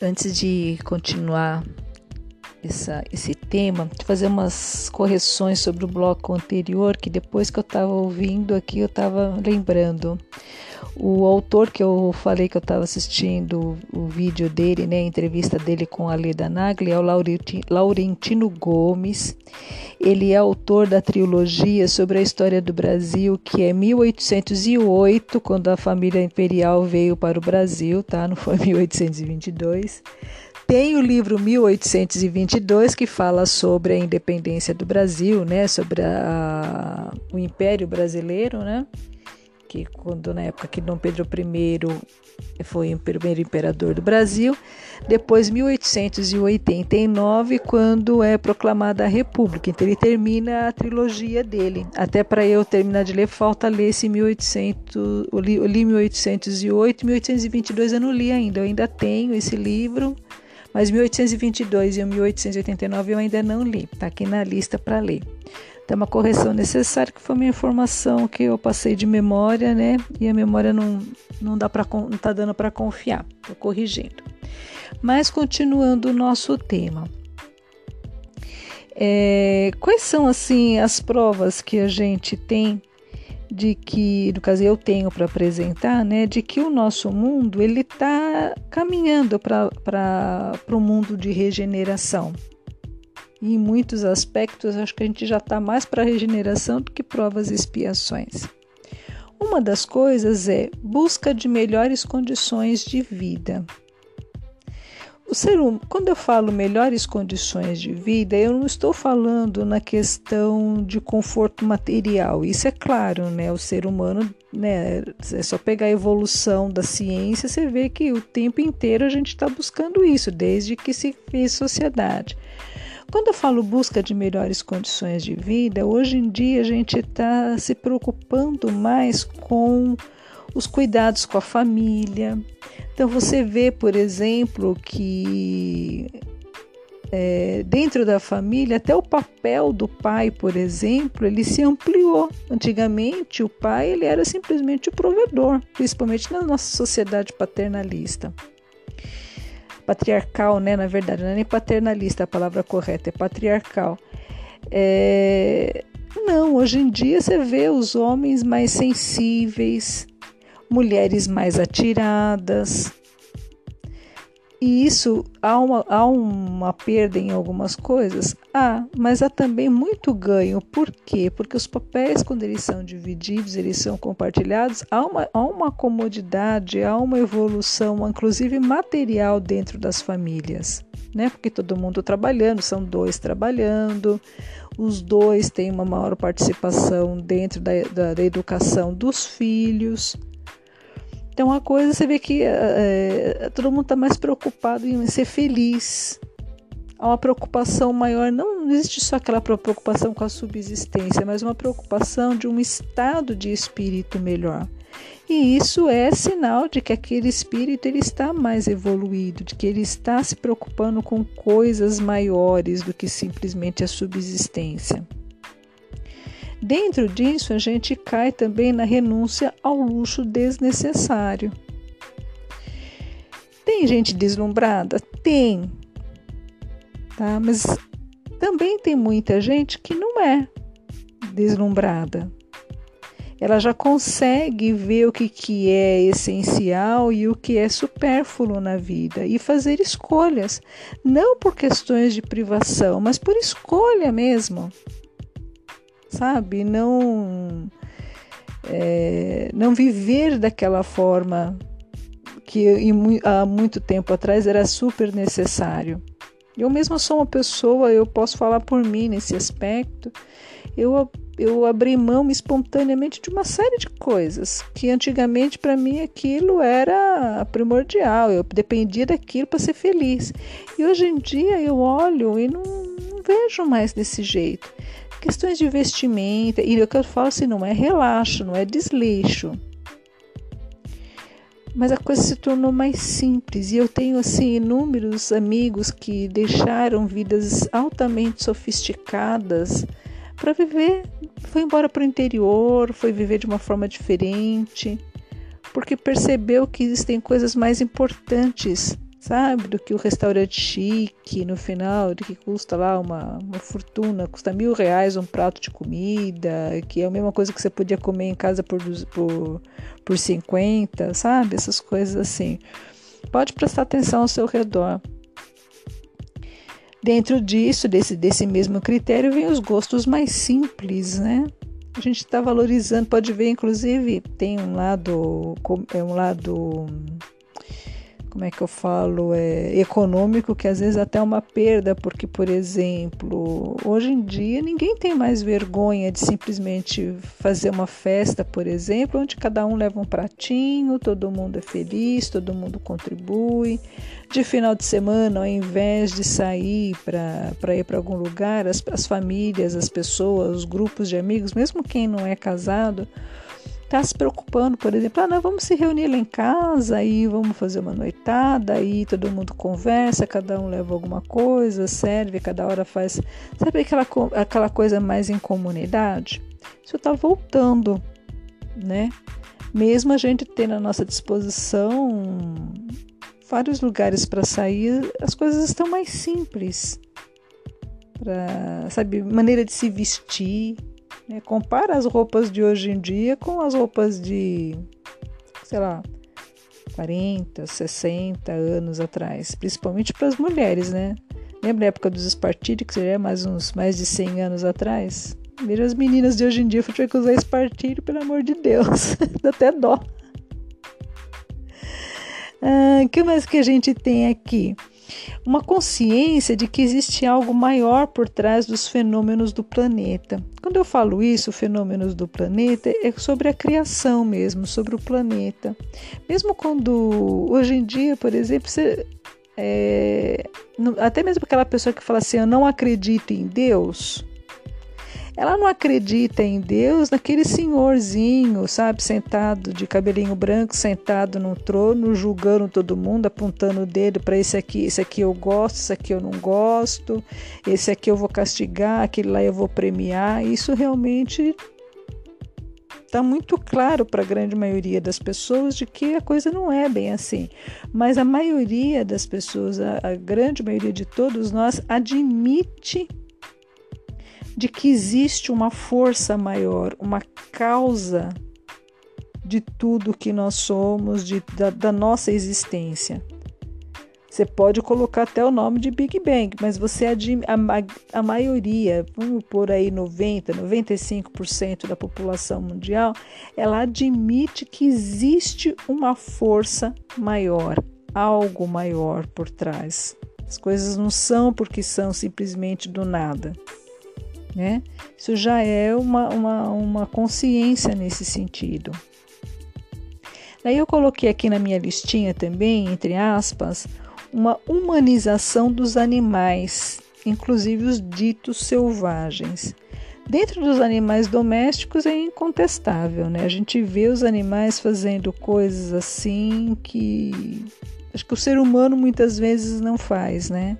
Antes de continuar essa, esse tema, fazer umas correções sobre o bloco anterior, que depois que eu estava ouvindo aqui, eu estava lembrando. O autor que eu falei que eu estava assistindo o vídeo dele, né, a entrevista dele com a Leda Nagli, é o Laurentino Gomes. Ele é autor da trilogia sobre a história do Brasil, que é 1808, quando a família imperial veio para o Brasil, tá? Não foi 1822. Tem o livro 1822 que fala sobre a independência do Brasil, né, sobre a, o Império Brasileiro, né? que quando na época que Dom Pedro I foi o primeiro imperador do Brasil, depois 1889 quando é proclamada a República. Então ele termina a trilogia dele. Até para eu terminar de ler falta ler esse 1800, eu li, eu li 1808, 1822 eu não li ainda. Eu ainda tenho esse livro, mas 1822 e 1889 eu ainda não li. Está aqui na lista para ler tem uma correção necessária, que foi uma informação que eu passei de memória, né? E a memória não, não dá para não tá dando para confiar. Estou corrigindo. Mas continuando o nosso tema. É, quais são assim as provas que a gente tem de que, no caso eu tenho para apresentar, né, de que o nosso mundo ele está caminhando para o mundo de regeneração. E em muitos aspectos, acho que a gente já está mais para regeneração do que provas e expiações. Uma das coisas é busca de melhores condições de vida. O ser hum, quando eu falo melhores condições de vida, eu não estou falando na questão de conforto material. Isso é claro, né? O ser humano, né? É só pegar a evolução da ciência, você vê que o tempo inteiro a gente está buscando isso, desde que se fez sociedade. Quando eu falo busca de melhores condições de vida, hoje em dia a gente está se preocupando mais com os cuidados com a família. Então você vê, por exemplo, que é, dentro da família, até o papel do pai, por exemplo, ele se ampliou. Antigamente, o pai ele era simplesmente o provedor, principalmente na nossa sociedade paternalista. Patriarcal, né? Na verdade, não é nem paternalista a palavra correta, é patriarcal. É... Não, hoje em dia você vê os homens mais sensíveis, mulheres mais atiradas. E isso há uma, há uma perda em algumas coisas? Há, mas há também muito ganho. Por quê? Porque os papéis, quando eles são divididos, eles são compartilhados, há uma, há uma comodidade, há uma evolução, inclusive material, dentro das famílias. Né? Porque todo mundo trabalhando, são dois trabalhando, os dois têm uma maior participação dentro da, da, da educação dos filhos. Então, a coisa você vê que é, todo mundo está mais preocupado em ser feliz. Há uma preocupação maior, não existe só aquela preocupação com a subsistência, mas uma preocupação de um estado de espírito melhor. E isso é sinal de que aquele espírito ele está mais evoluído, de que ele está se preocupando com coisas maiores do que simplesmente a subsistência. Dentro disso, a gente cai também na renúncia ao luxo desnecessário. Tem gente deslumbrada? Tem. Tá? Mas também tem muita gente que não é deslumbrada. Ela já consegue ver o que, que é essencial e o que é supérfluo na vida e fazer escolhas, não por questões de privação, mas por escolha mesmo sabe? Não, é, não viver daquela forma que há muito tempo atrás era super necessário. Eu mesma sou uma pessoa, eu posso falar por mim nesse aspecto. Eu, eu abri mão espontaneamente de uma série de coisas que antigamente para mim aquilo era primordial. Eu dependia daquilo para ser feliz. E hoje em dia eu olho e não, não vejo mais desse jeito questões de vestimenta, e o que eu falo assim, não é relaxo, não é desleixo. Mas a coisa se tornou mais simples e eu tenho assim inúmeros amigos que deixaram vidas altamente sofisticadas para viver, foi embora para o interior, foi viver de uma forma diferente, porque percebeu que existem coisas mais importantes sabe? Do que o restaurante chique no final, de que custa lá uma, uma fortuna, custa mil reais um prato de comida, que é a mesma coisa que você podia comer em casa por, por, por 50, sabe? Essas coisas assim. Pode prestar atenção ao seu redor. Dentro disso, desse, desse mesmo critério, vem os gostos mais simples, né? A gente está valorizando, pode ver, inclusive, tem um lado, é um lado como é que eu falo, é, econômico, que às vezes até é uma perda, porque, por exemplo, hoje em dia ninguém tem mais vergonha de simplesmente fazer uma festa, por exemplo, onde cada um leva um pratinho, todo mundo é feliz, todo mundo contribui. De final de semana, ao invés de sair para ir para algum lugar, as, as famílias, as pessoas, os grupos de amigos, mesmo quem não é casado, está se preocupando, por exemplo, ah, não, vamos se reunir lá em casa, aí vamos fazer uma noitada, aí todo mundo conversa, cada um leva alguma coisa, serve, cada hora faz. Sabe aquela, aquela coisa mais em comunidade? Isso está voltando, né? Mesmo a gente tendo à nossa disposição vários lugares para sair, as coisas estão mais simples. Pra, sabe, maneira de se vestir, Né? Compara as roupas de hoje em dia com as roupas de, sei lá, 40, 60 anos atrás, principalmente para as mulheres, né? Lembra a época dos espartilhos, que seria mais uns mais de 100 anos atrás? Veja as meninas de hoje em dia, eu tiver que usar espartilho, pelo amor de Deus, [laughs] dá até dó. O ah, que mais que a gente tem aqui? Uma consciência de que existe algo maior por trás dos fenômenos do planeta. Quando eu falo isso, fenômenos do planeta, é sobre a criação mesmo, sobre o planeta. Mesmo quando, hoje em dia, por exemplo, você, é, até mesmo aquela pessoa que fala assim, eu não acredito em Deus, ela não acredita em Deus naquele senhorzinho, sabe, sentado de cabelinho branco, sentado num trono, julgando todo mundo, apontando o dedo para esse aqui, esse aqui eu gosto, esse aqui eu não gosto, esse aqui eu vou castigar, aquele lá eu vou premiar. Isso realmente está muito claro para a grande maioria das pessoas de que a coisa não é bem assim. Mas a maioria das pessoas, a, a grande maioria de todos nós, admite de que existe uma força maior, uma causa de tudo que nós somos, de, da, da nossa existência. Você pode colocar até o nome de Big Bang, mas você a, a maioria, vamos por aí 90, 95% da população mundial, ela admite que existe uma força maior, algo maior por trás. As coisas não são porque são simplesmente do nada. Né? Isso já é uma, uma, uma consciência nesse sentido. Daí eu coloquei aqui na minha listinha também, entre aspas, uma humanização dos animais, inclusive os ditos selvagens. Dentro dos animais domésticos é incontestável, né? A gente vê os animais fazendo coisas assim que acho que o ser humano muitas vezes não faz, né?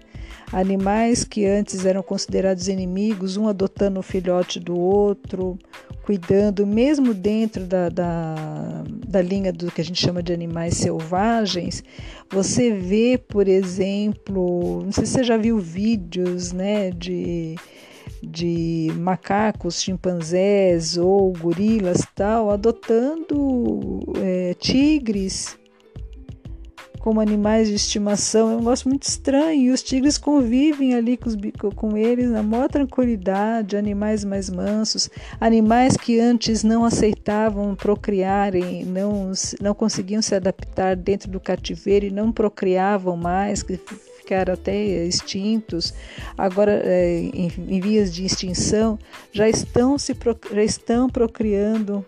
Animais que antes eram considerados inimigos, um adotando o filhote do outro, cuidando, mesmo dentro da, da, da linha do que a gente chama de animais selvagens, você vê, por exemplo, não sei se você já viu vídeos né, de, de macacos, chimpanzés ou gorilas tal, adotando é, tigres como animais de estimação. É um negócio muito estranho. E os tigres convivem ali com, os, com eles na maior tranquilidade, animais mais mansos, animais que antes não aceitavam procriarem, não, não conseguiam se adaptar dentro do cativeiro e não procriavam mais, que ficaram até extintos, agora é, em, em vias de extinção, já estão se já estão procriando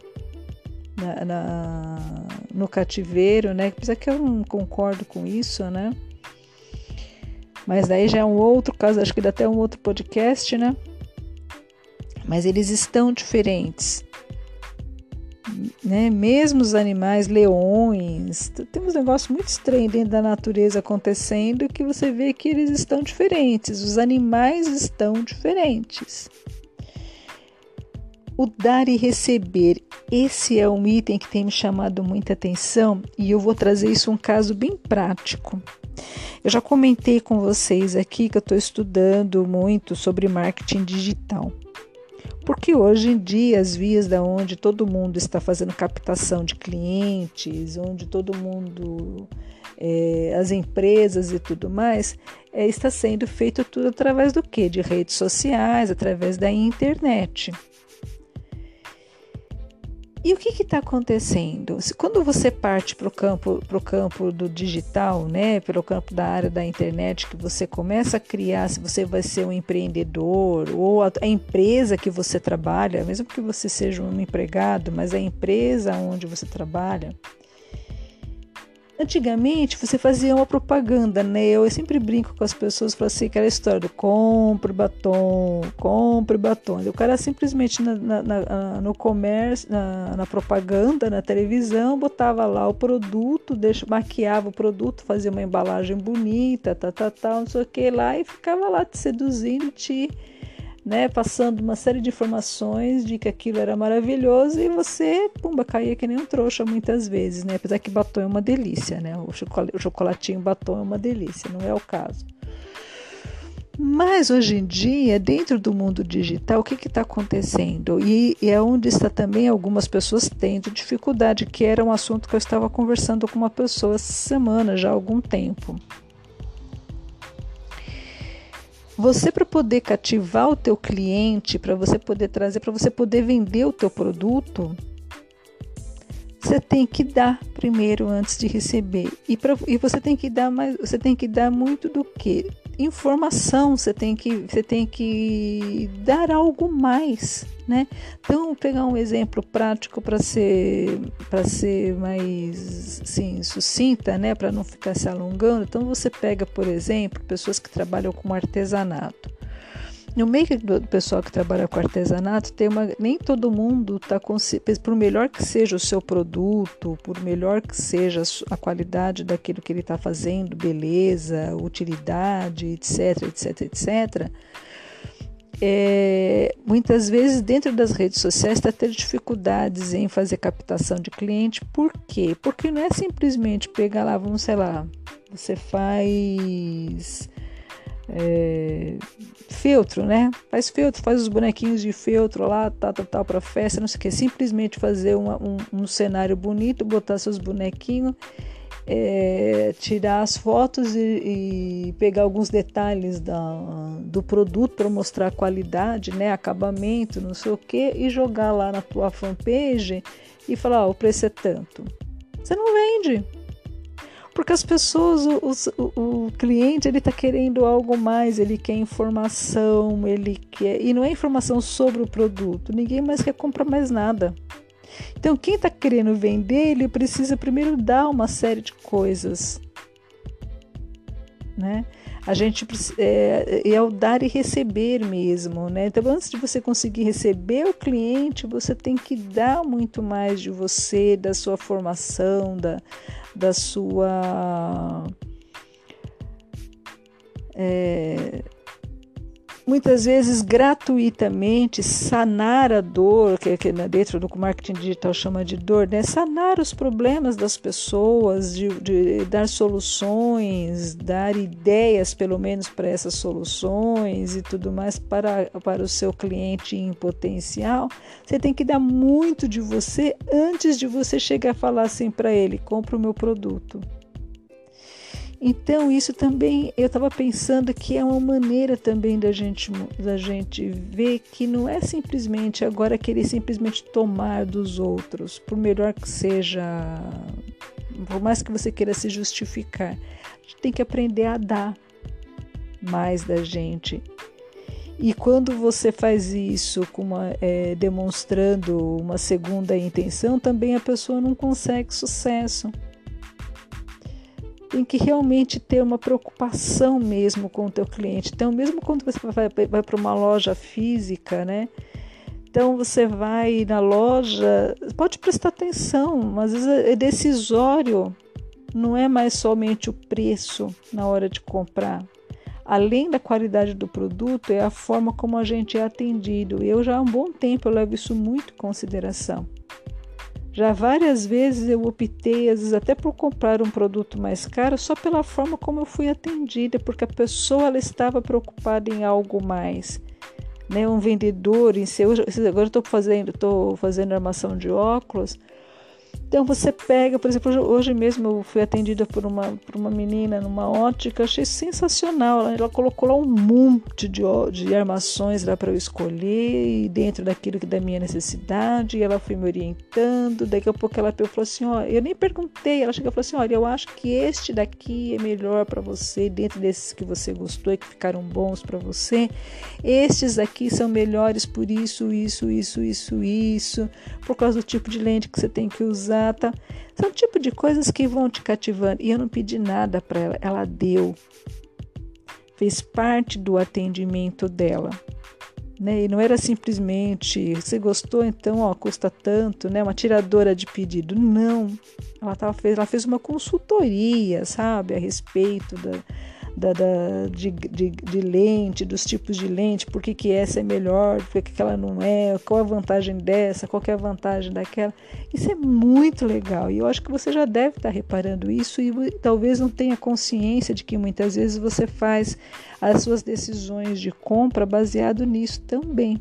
na, na, no cativeiro, né? Apesar que eu não concordo com isso, né? Mas daí já é um outro caso, acho que dá até um outro podcast, né? Mas eles estão diferentes. Né? Mesmo os animais, leões, temos um negócio muito estranho dentro da natureza acontecendo que você vê que eles estão diferentes, os animais estão diferentes. O dar e receber, esse é um item que tem me chamado muita atenção e eu vou trazer isso um caso bem prático. Eu já comentei com vocês aqui que eu estou estudando muito sobre marketing digital. Porque hoje em dia as vias da onde todo mundo está fazendo captação de clientes, onde todo mundo, é, as empresas e tudo mais, é, está sendo feito tudo através do que? De redes sociais, através da internet. E o que está acontecendo? Quando você parte para o campo, campo do digital, né, pelo campo da área da internet, que você começa a criar, se você vai ser um empreendedor ou a, a empresa que você trabalha, mesmo que você seja um empregado, mas a empresa onde você trabalha, Antigamente você fazia uma propaganda, né? Eu sempre brinco com as pessoas, falo assim, aquela história do compre batom, compre batom. O cara simplesmente na, na, na, no comércio, na, propaganda, na televisão, botava lá o produto, deixa, maquiava o produto, fazia uma embalagem bonita, tal, tal, tal, não sei o que lá, e ficava lá te seduzindo, te né, passando uma série de informações de que aquilo era maravilhoso e você, pumba, caía que nem um trouxa muitas vezes, né? Apesar que batom é uma delícia, né? O, chocolate, o chocolatinho batom é uma delícia, não é o caso. Mas hoje em dia, dentro do mundo digital, o que está acontecendo? E, e, é onde está também algumas pessoas tendo dificuldade, que era um assunto que eu estava conversando com uma pessoa essa semana, já há algum tempo. Você para poder cativar o teu cliente, para você poder trazer, para você poder vender o teu produto, você tem que dar primeiro antes de receber. E, pra, e você tem que dar mais, você tem que dar muito do que? Informação, você tem que, você tem que dar algo mais, né? Então, pegar um exemplo prático para ser para ser mais assim, sucinta, né, para não ficar se alongando. Então, você pega, por exemplo, pessoas que trabalham com artesanato. No meio do pessoal que trabalha com artesanato, tem uma, nem todo mundo está por melhor que seja o seu produto, por melhor que seja a qualidade daquilo que ele está fazendo, beleza, utilidade, etc, etc, etc é, muitas vezes dentro das redes sociais está tendo dificuldades em fazer captação de cliente. Por quê? Porque não é simplesmente pegar lá, vamos sei lá, você faz é, feltro, né? Faz feltro, faz os bonequinhos de feltro lá, tal, tal, tal, para festa, não sei o que. Simplesmente fazer uma, um, um cenário bonito, botar seus bonequinhos é, tirar as fotos e, e, pegar alguns detalhes da, do produto para mostrar a qualidade, né, acabamento, não sei o que, e jogar lá na tua fanpage e falar, oh, o preço é tanto. Você não vende. Porque as pessoas, o, o, cliente, ele está querendo algo mais, ele quer informação, ele quer. E não é informação sobre o produto, ninguém mais quer comprar mais nada. Então, quem está querendo vender, ele precisa primeiro dar uma série de coisas, né? A gente é, é o dar e receber mesmo, né? Então, antes de você conseguir receber o cliente, você tem que dar muito mais de você, da sua formação, da, da sua é, muitas vezes gratuitamente sanar a dor, que, que dentro do marketing digital chama de dor, né? sanar os problemas das pessoas, de, de dar soluções, dar ideias pelo menos para essas soluções e tudo mais para, para o seu cliente em potencial, você tem que dar muito de você antes de você chegar a falar assim para ele: compra o meu produto. Então, isso também eu estava pensando que é uma maneira também da gente, da gente ver que não é simplesmente agora querer simplesmente tomar dos outros, por melhor que seja, por mais que você queira se justificar. A gente tem que aprender a dar mais da gente. E quando você faz isso uma, é, demonstrando uma segunda intenção, também a pessoa não consegue sucesso tem que realmente ter uma preocupação mesmo com o teu cliente. Então, mesmo quando você vai, vai para uma loja física, né? Então você vai na loja, pode prestar atenção, mas às vezes é decisório, não é mais somente o preço na hora de comprar. Além da qualidade do produto, é a forma como a gente é atendido. Eu já há um bom tempo eu levo isso muito em consideração. Já várias vezes eu optei, às vezes até por comprar um produto mais caro, só pela forma como eu fui atendida, porque a pessoa ela estava preocupada em algo mais. Né? Um vendedor em seu, agora estou fazendo, fazendo armação de óculos, então você pega, por exemplo, hoje mesmo eu fui atendida por uma, por uma menina numa ótica, achei sensacional. Ela, ela colocou lá um monte de, de armações lá para eu escolher, e dentro daquilo que da minha necessidade, e ela foi me orientando. Daqui a pouco ela falou assim: ó, eu nem perguntei, ela chegou e falou assim: olha, eu acho que este daqui é melhor para você, dentro desses que você gostou e que ficaram bons para você. Estes aqui são melhores por isso, isso, isso, isso, isso, por causa do tipo de lente que você tem que usar exata. São tipo de coisas que vão te cativando. E eu não pedi nada para ela, ela deu. Fez parte do atendimento dela. Né? E não era simplesmente, você gostou, então ó, custa tanto, né? Uma tiradora de pedido. Não. Ela, tava, ela fez uma consultoria, sabe, a respeito da, da, da de, de, de, lente, dos tipos de lente, por que, que essa é melhor, por que, que ela não é, qual a vantagem dessa, qual é a vantagem daquela. Isso é muito legal e eu acho que você já deve estar reparando isso e talvez não tenha consciência de que muitas vezes você faz as suas decisões de compra baseado nisso também.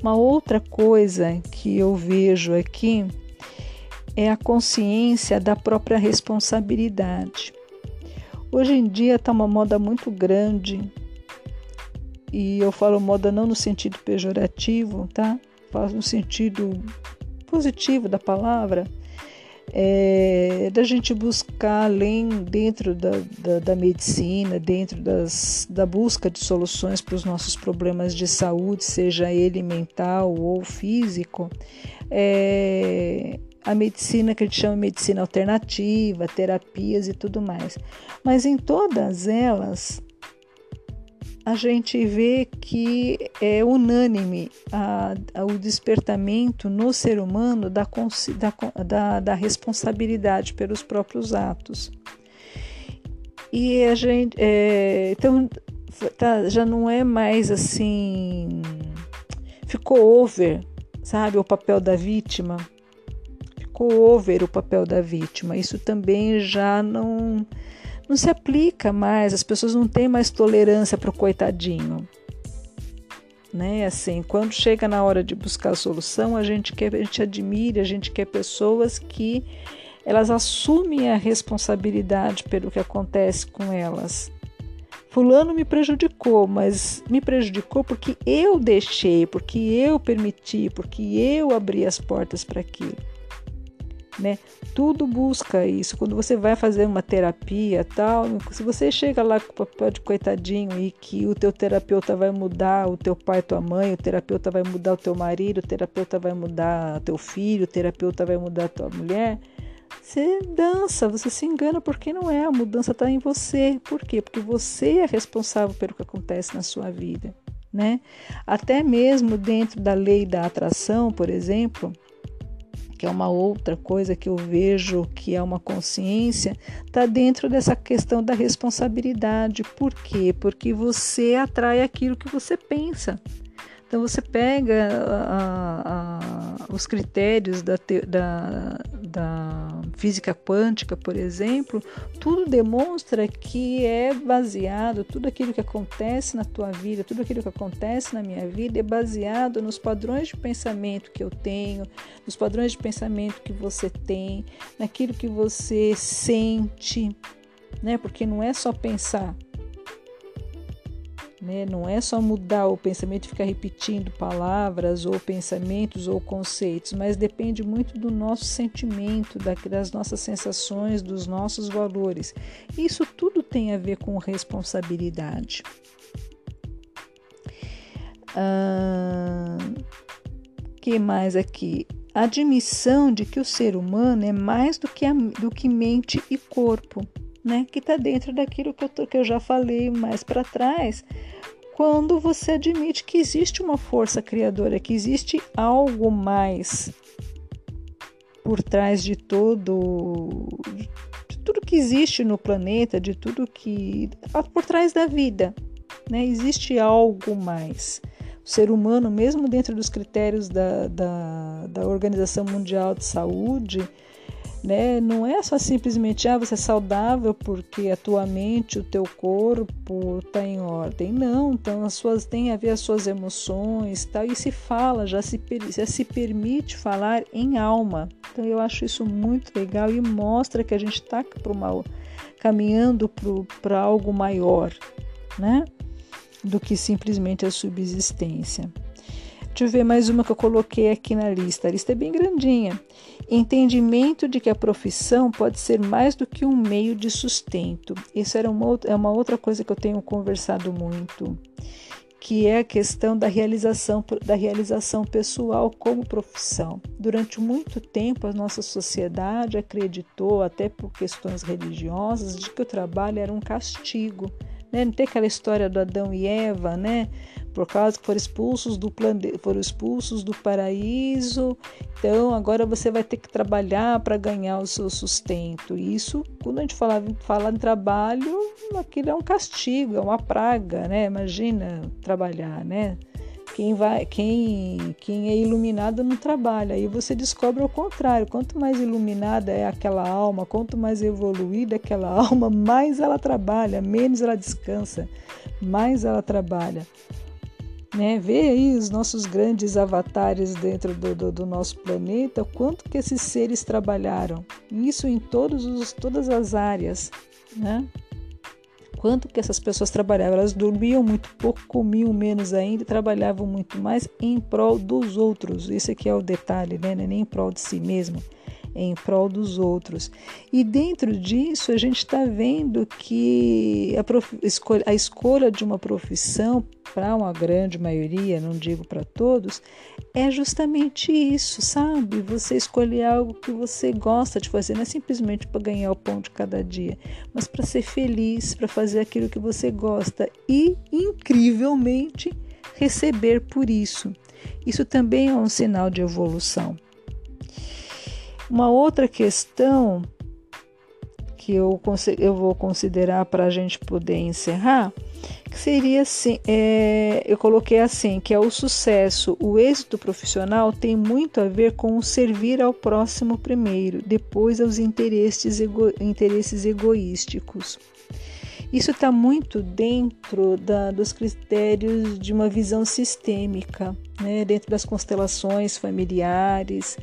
Uma outra coisa que eu vejo aqui é a consciência da própria responsabilidade. Hoje em dia está uma moda muito grande, e eu falo moda não no sentido pejorativo, tá? Falo no sentido positivo da palavra, é, da gente buscar além dentro da, da, da medicina, dentro das, da busca de soluções para os nossos problemas de saúde, seja ele mental ou físico, é, a medicina que a gente chama de medicina alternativa, terapias e tudo mais. Mas em todas elas, a gente vê que é unânime a, a, o despertamento no ser humano da, da, da, responsabilidade pelos próprios atos. E a gente. É, então, tá, já não é mais assim. Ficou over, sabe, o papel da vítima ficou over o papel da vítima. Isso também já não, não se aplica mais, as pessoas não têm mais tolerância para o coitadinho. Né? Assim, quando chega na hora de buscar a solução, a gente quer, a gente admira, a gente quer pessoas que elas assumem a responsabilidade pelo que acontece com elas. Fulano me prejudicou, mas me prejudicou porque eu deixei, porque eu permiti, porque eu abri as portas para aquilo né? Tudo busca isso. Quando você vai fazer uma terapia, tal, se você chega lá com o papel de coitadinho e que o teu terapeuta vai mudar o teu pai, tua mãe, o terapeuta vai mudar o teu marido, o terapeuta vai mudar teu filho, o terapeuta vai mudar tua mulher, você dança, você se engana porque não é, a mudança está em você. Por quê? Porque você é responsável pelo que acontece na sua vida, né? Até mesmo dentro da lei da atração, por exemplo, que é uma outra coisa que eu vejo que é uma consciência, está dentro dessa questão da responsabilidade. Por quê? Porque você atrai aquilo que você pensa. Então você pega a, a, os critérios da, da, da física quântica, por exemplo, tudo demonstra que é baseado, tudo aquilo que acontece na tua vida, tudo aquilo que acontece na minha vida é baseado nos padrões de pensamento que eu tenho, nos padrões de pensamento que você tem, naquilo que você sente, né? Porque não é só pensar, né? Não é só mudar o pensamento e ficar repetindo palavras ou pensamentos ou conceitos, mas depende muito do nosso sentimento, das nossas sensações, dos nossos valores. Isso tudo tem a ver com responsabilidade. Ah, que mais aqui? Admissão de que o ser humano é mais do que, a, do que mente e corpo, né? Que está dentro daquilo que eu, tô, que eu já falei mais para trás quando você admite que existe uma força criadora, que existe algo mais por trás de todo de tudo que existe no planeta, de tudo que por trás da vida, né? Existe algo mais. O ser humano, mesmo dentro dos critérios da, da, da Organização Mundial de Saúde, né? Não é só simplesmente ah, você é saudável porque a tua mente, o teu corpo está em ordem. Não, então as suas tem a ver as suas emoções, tal, e se fala, já se, já se permite falar em alma. Então eu acho isso muito legal e mostra que a gente está caminhando para algo maior, né? Do que simplesmente a subsistência. Deixa eu ver mais uma que eu coloquei aqui na lista. A lista é bem grandinha. Entendimento de que a profissão pode ser mais do que um meio de sustento. Isso era uma, é uma outra coisa que eu tenho conversado muito, que é a questão da realização, da realização pessoal como profissão. Durante muito tempo, a nossa sociedade acreditou, até por questões religiosas, de que o trabalho era um castigo Né? Não tem aquela história do Adão e Eva, né? Por causa que foram expulsos do plane... foram expulsos do paraíso, então agora você vai ter que trabalhar para ganhar o seu sustento. Isso, quando a gente fala, fala em trabalho, aquilo é um castigo, é uma praga, né? Imagina trabalhar, né? Quem, vai, quem, quem é iluminado não trabalha. Aí você descobre o contrário. Quanto mais iluminada é aquela alma, quanto mais evoluída é aquela [laughs] alma, mais ela trabalha, menos ela descansa, mais ela trabalha. Né? Vê aí os nossos grandes avatares dentro do, do, do, nosso planeta, quanto que esses seres trabalharam. Isso em todos os, todas as áreas. Né? Quanto que essas pessoas trabalhavam? Elas dormiam muito pouco, comiam menos ainda e trabalhavam muito mais em prol dos outros. Esse aqui é o detalhe, né? É nem em prol de si mesmo em prol dos outros. E dentro disso, a gente está vendo que a, a escolha de uma profissão, para uma grande maioria, não digo para todos, é justamente isso, sabe? Você escolher algo que você gosta de fazer, não é simplesmente para ganhar o pão de cada dia, mas para ser feliz, para fazer aquilo que você gosta e, incrivelmente, receber por isso. Isso também é um sinal de evolução. Uma outra questão que eu, eu vou considerar para a gente poder encerrar, que seria assim, é, eu coloquei assim, que é o sucesso, o êxito profissional tem muito a ver com o servir ao próximo primeiro, depois aos interesses, ego, interesses egoísticos. Isso está muito dentro da, dos critérios de uma visão sistêmica, né, dentro das constelações familiares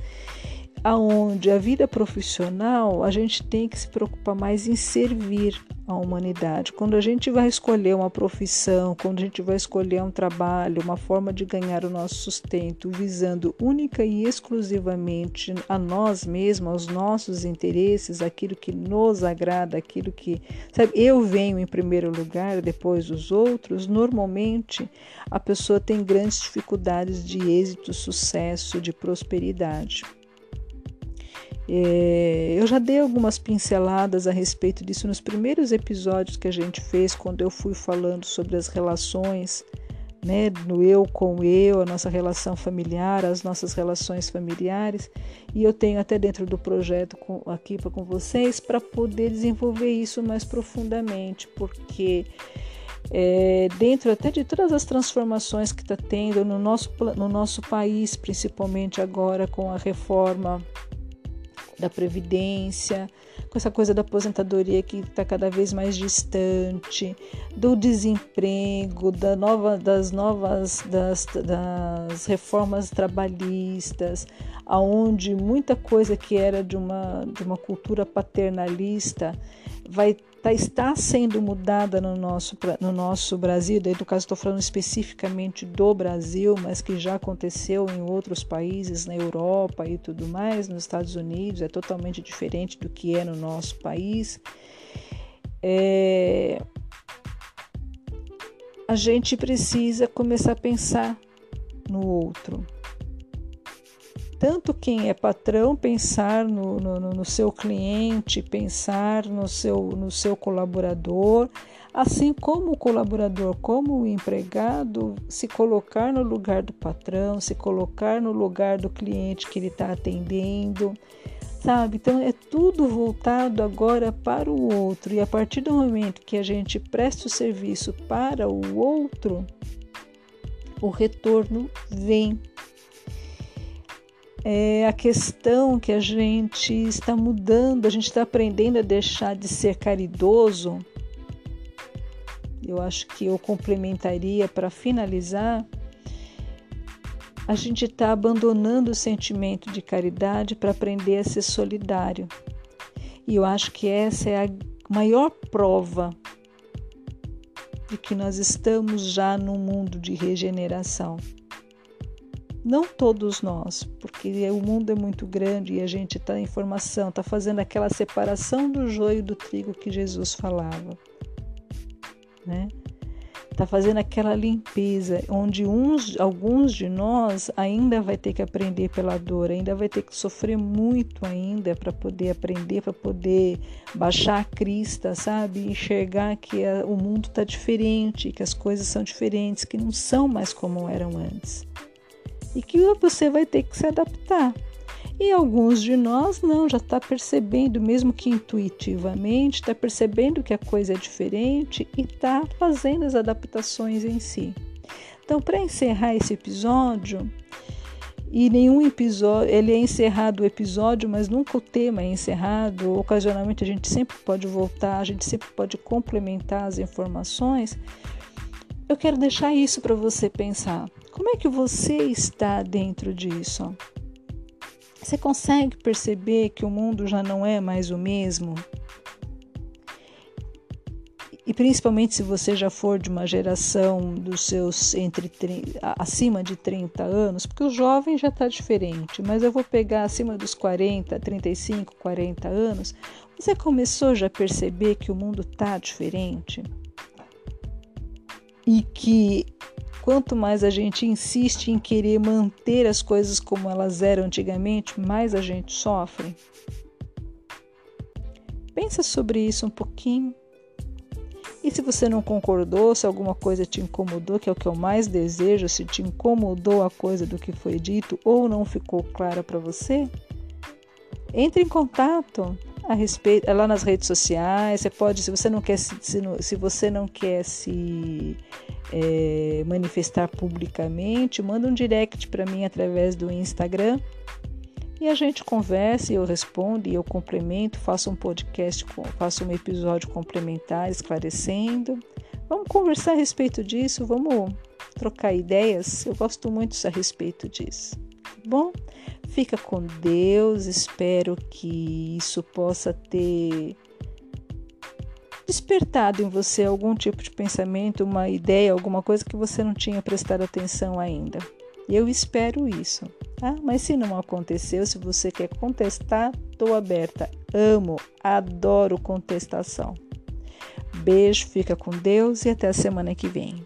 aonde a vida profissional a gente tem que se preocupar mais em servir a humanidade. Quando a gente vai escolher uma profissão, quando a gente vai escolher um trabalho, uma forma de ganhar o nosso sustento, visando única e exclusivamente a nós mesmos, aos nossos interesses, aquilo que nos agrada, aquilo que, sabe, eu venho em primeiro lugar, depois os outros, normalmente a pessoa tem grandes dificuldades de êxito, sucesso, de prosperidade. É, eu já dei algumas pinceladas a respeito disso nos primeiros episódios que a gente fez, quando eu fui falando sobre as relações, né, no eu com eu, a nossa relação familiar, as nossas relações familiares, e eu tenho até dentro do projeto com, aqui para com vocês para poder desenvolver isso mais profundamente, porque é, dentro até de todas as transformações que está tendo no nosso, no nosso país, principalmente agora com a reforma da previdência, com essa coisa da aposentadoria que está cada vez mais distante, do desemprego, da nova, das novas das, das reformas trabalhistas, aonde muita coisa que era de uma, de uma cultura paternalista vai tá, está sendo mudada no nosso, no nosso Brasil, daí no caso estou falando especificamente do Brasil, mas que já aconteceu em outros países, na Europa e tudo mais, nos Estados Unidos, é totalmente diferente do que é no nosso país. É, a gente precisa começar a pensar no outro tanto quem é patrão pensar no, no, no, seu cliente, pensar no seu, no seu colaborador, assim como o colaborador, como o empregado, se colocar no lugar do patrão, se colocar no lugar do cliente que ele está atendendo, sabe? Então é tudo voltado agora para o outro, e a partir do momento que a gente presta o serviço para o outro, o retorno vem é a questão que a gente está mudando, a gente está aprendendo a deixar de ser caridoso. Eu acho que eu complementaria para finalizar. A gente está abandonando o sentimento de caridade para aprender a ser solidário. E eu acho que essa é a maior prova de que nós estamos já num mundo de regeneração. Não todos nós, porque o mundo é muito grande e a gente está em formação, está fazendo aquela separação do joio do trigo que Jesus falava. Né? está fazendo aquela limpeza, onde uns, alguns de nós ainda vai ter que aprender pela dor, ainda vai ter que sofrer muito ainda para poder aprender, para poder baixar a crista, sabe? Enxergar que a, o mundo está diferente, que as coisas são diferentes, que não são mais como eram antes. E que você vai ter que se adaptar. E alguns de nós não, já está percebendo, mesmo que intuitivamente, está percebendo que a coisa é diferente e está fazendo as adaptações em si. Então, para encerrar esse episódio, e nenhum episódio, ele é encerrado o episódio, mas nunca o tema é encerrado. Ocasionalmente a gente sempre pode voltar, a gente sempre pode complementar as informações. Eu quero deixar isso para você pensar. Como é que você está dentro disso? Você consegue perceber que o mundo já não é mais o mesmo? E principalmente se você já for de uma geração dos seus entre acima de 30 anos, porque o jovem já está diferente, mas eu vou pegar acima dos 40, 35, 40 anos, você começou já a perceber que o mundo está diferente? E que Quanto mais a gente insiste em querer manter as coisas como elas eram antigamente, mais a gente sofre. Pensa sobre isso um pouquinho. E se você não concordou, se alguma coisa te incomodou, que é o que eu mais desejo, se te incomodou a coisa do que foi dito ou não ficou clara para você, entre em contato a respeito lá nas redes sociais. Você pode, se você não quer se, se, se você não quer se é, manifestar publicamente, manda um direct para mim através do Instagram e a gente conversa, eu respondo e eu complemento, faço um podcast, faço um episódio complementar esclarecendo. Vamos conversar a respeito disso, vamos trocar ideias. Eu gosto muito a respeito disso. Tá bom? Fica com Deus, espero que isso possa ter despertado em você algum tipo de pensamento, uma ideia, alguma coisa que você não tinha prestado atenção ainda. Eu espero isso, tá? Mas se não aconteceu, se você quer contestar, estou aberta. Amo, adoro contestação. Beijo, fica com Deus e até a semana que vem.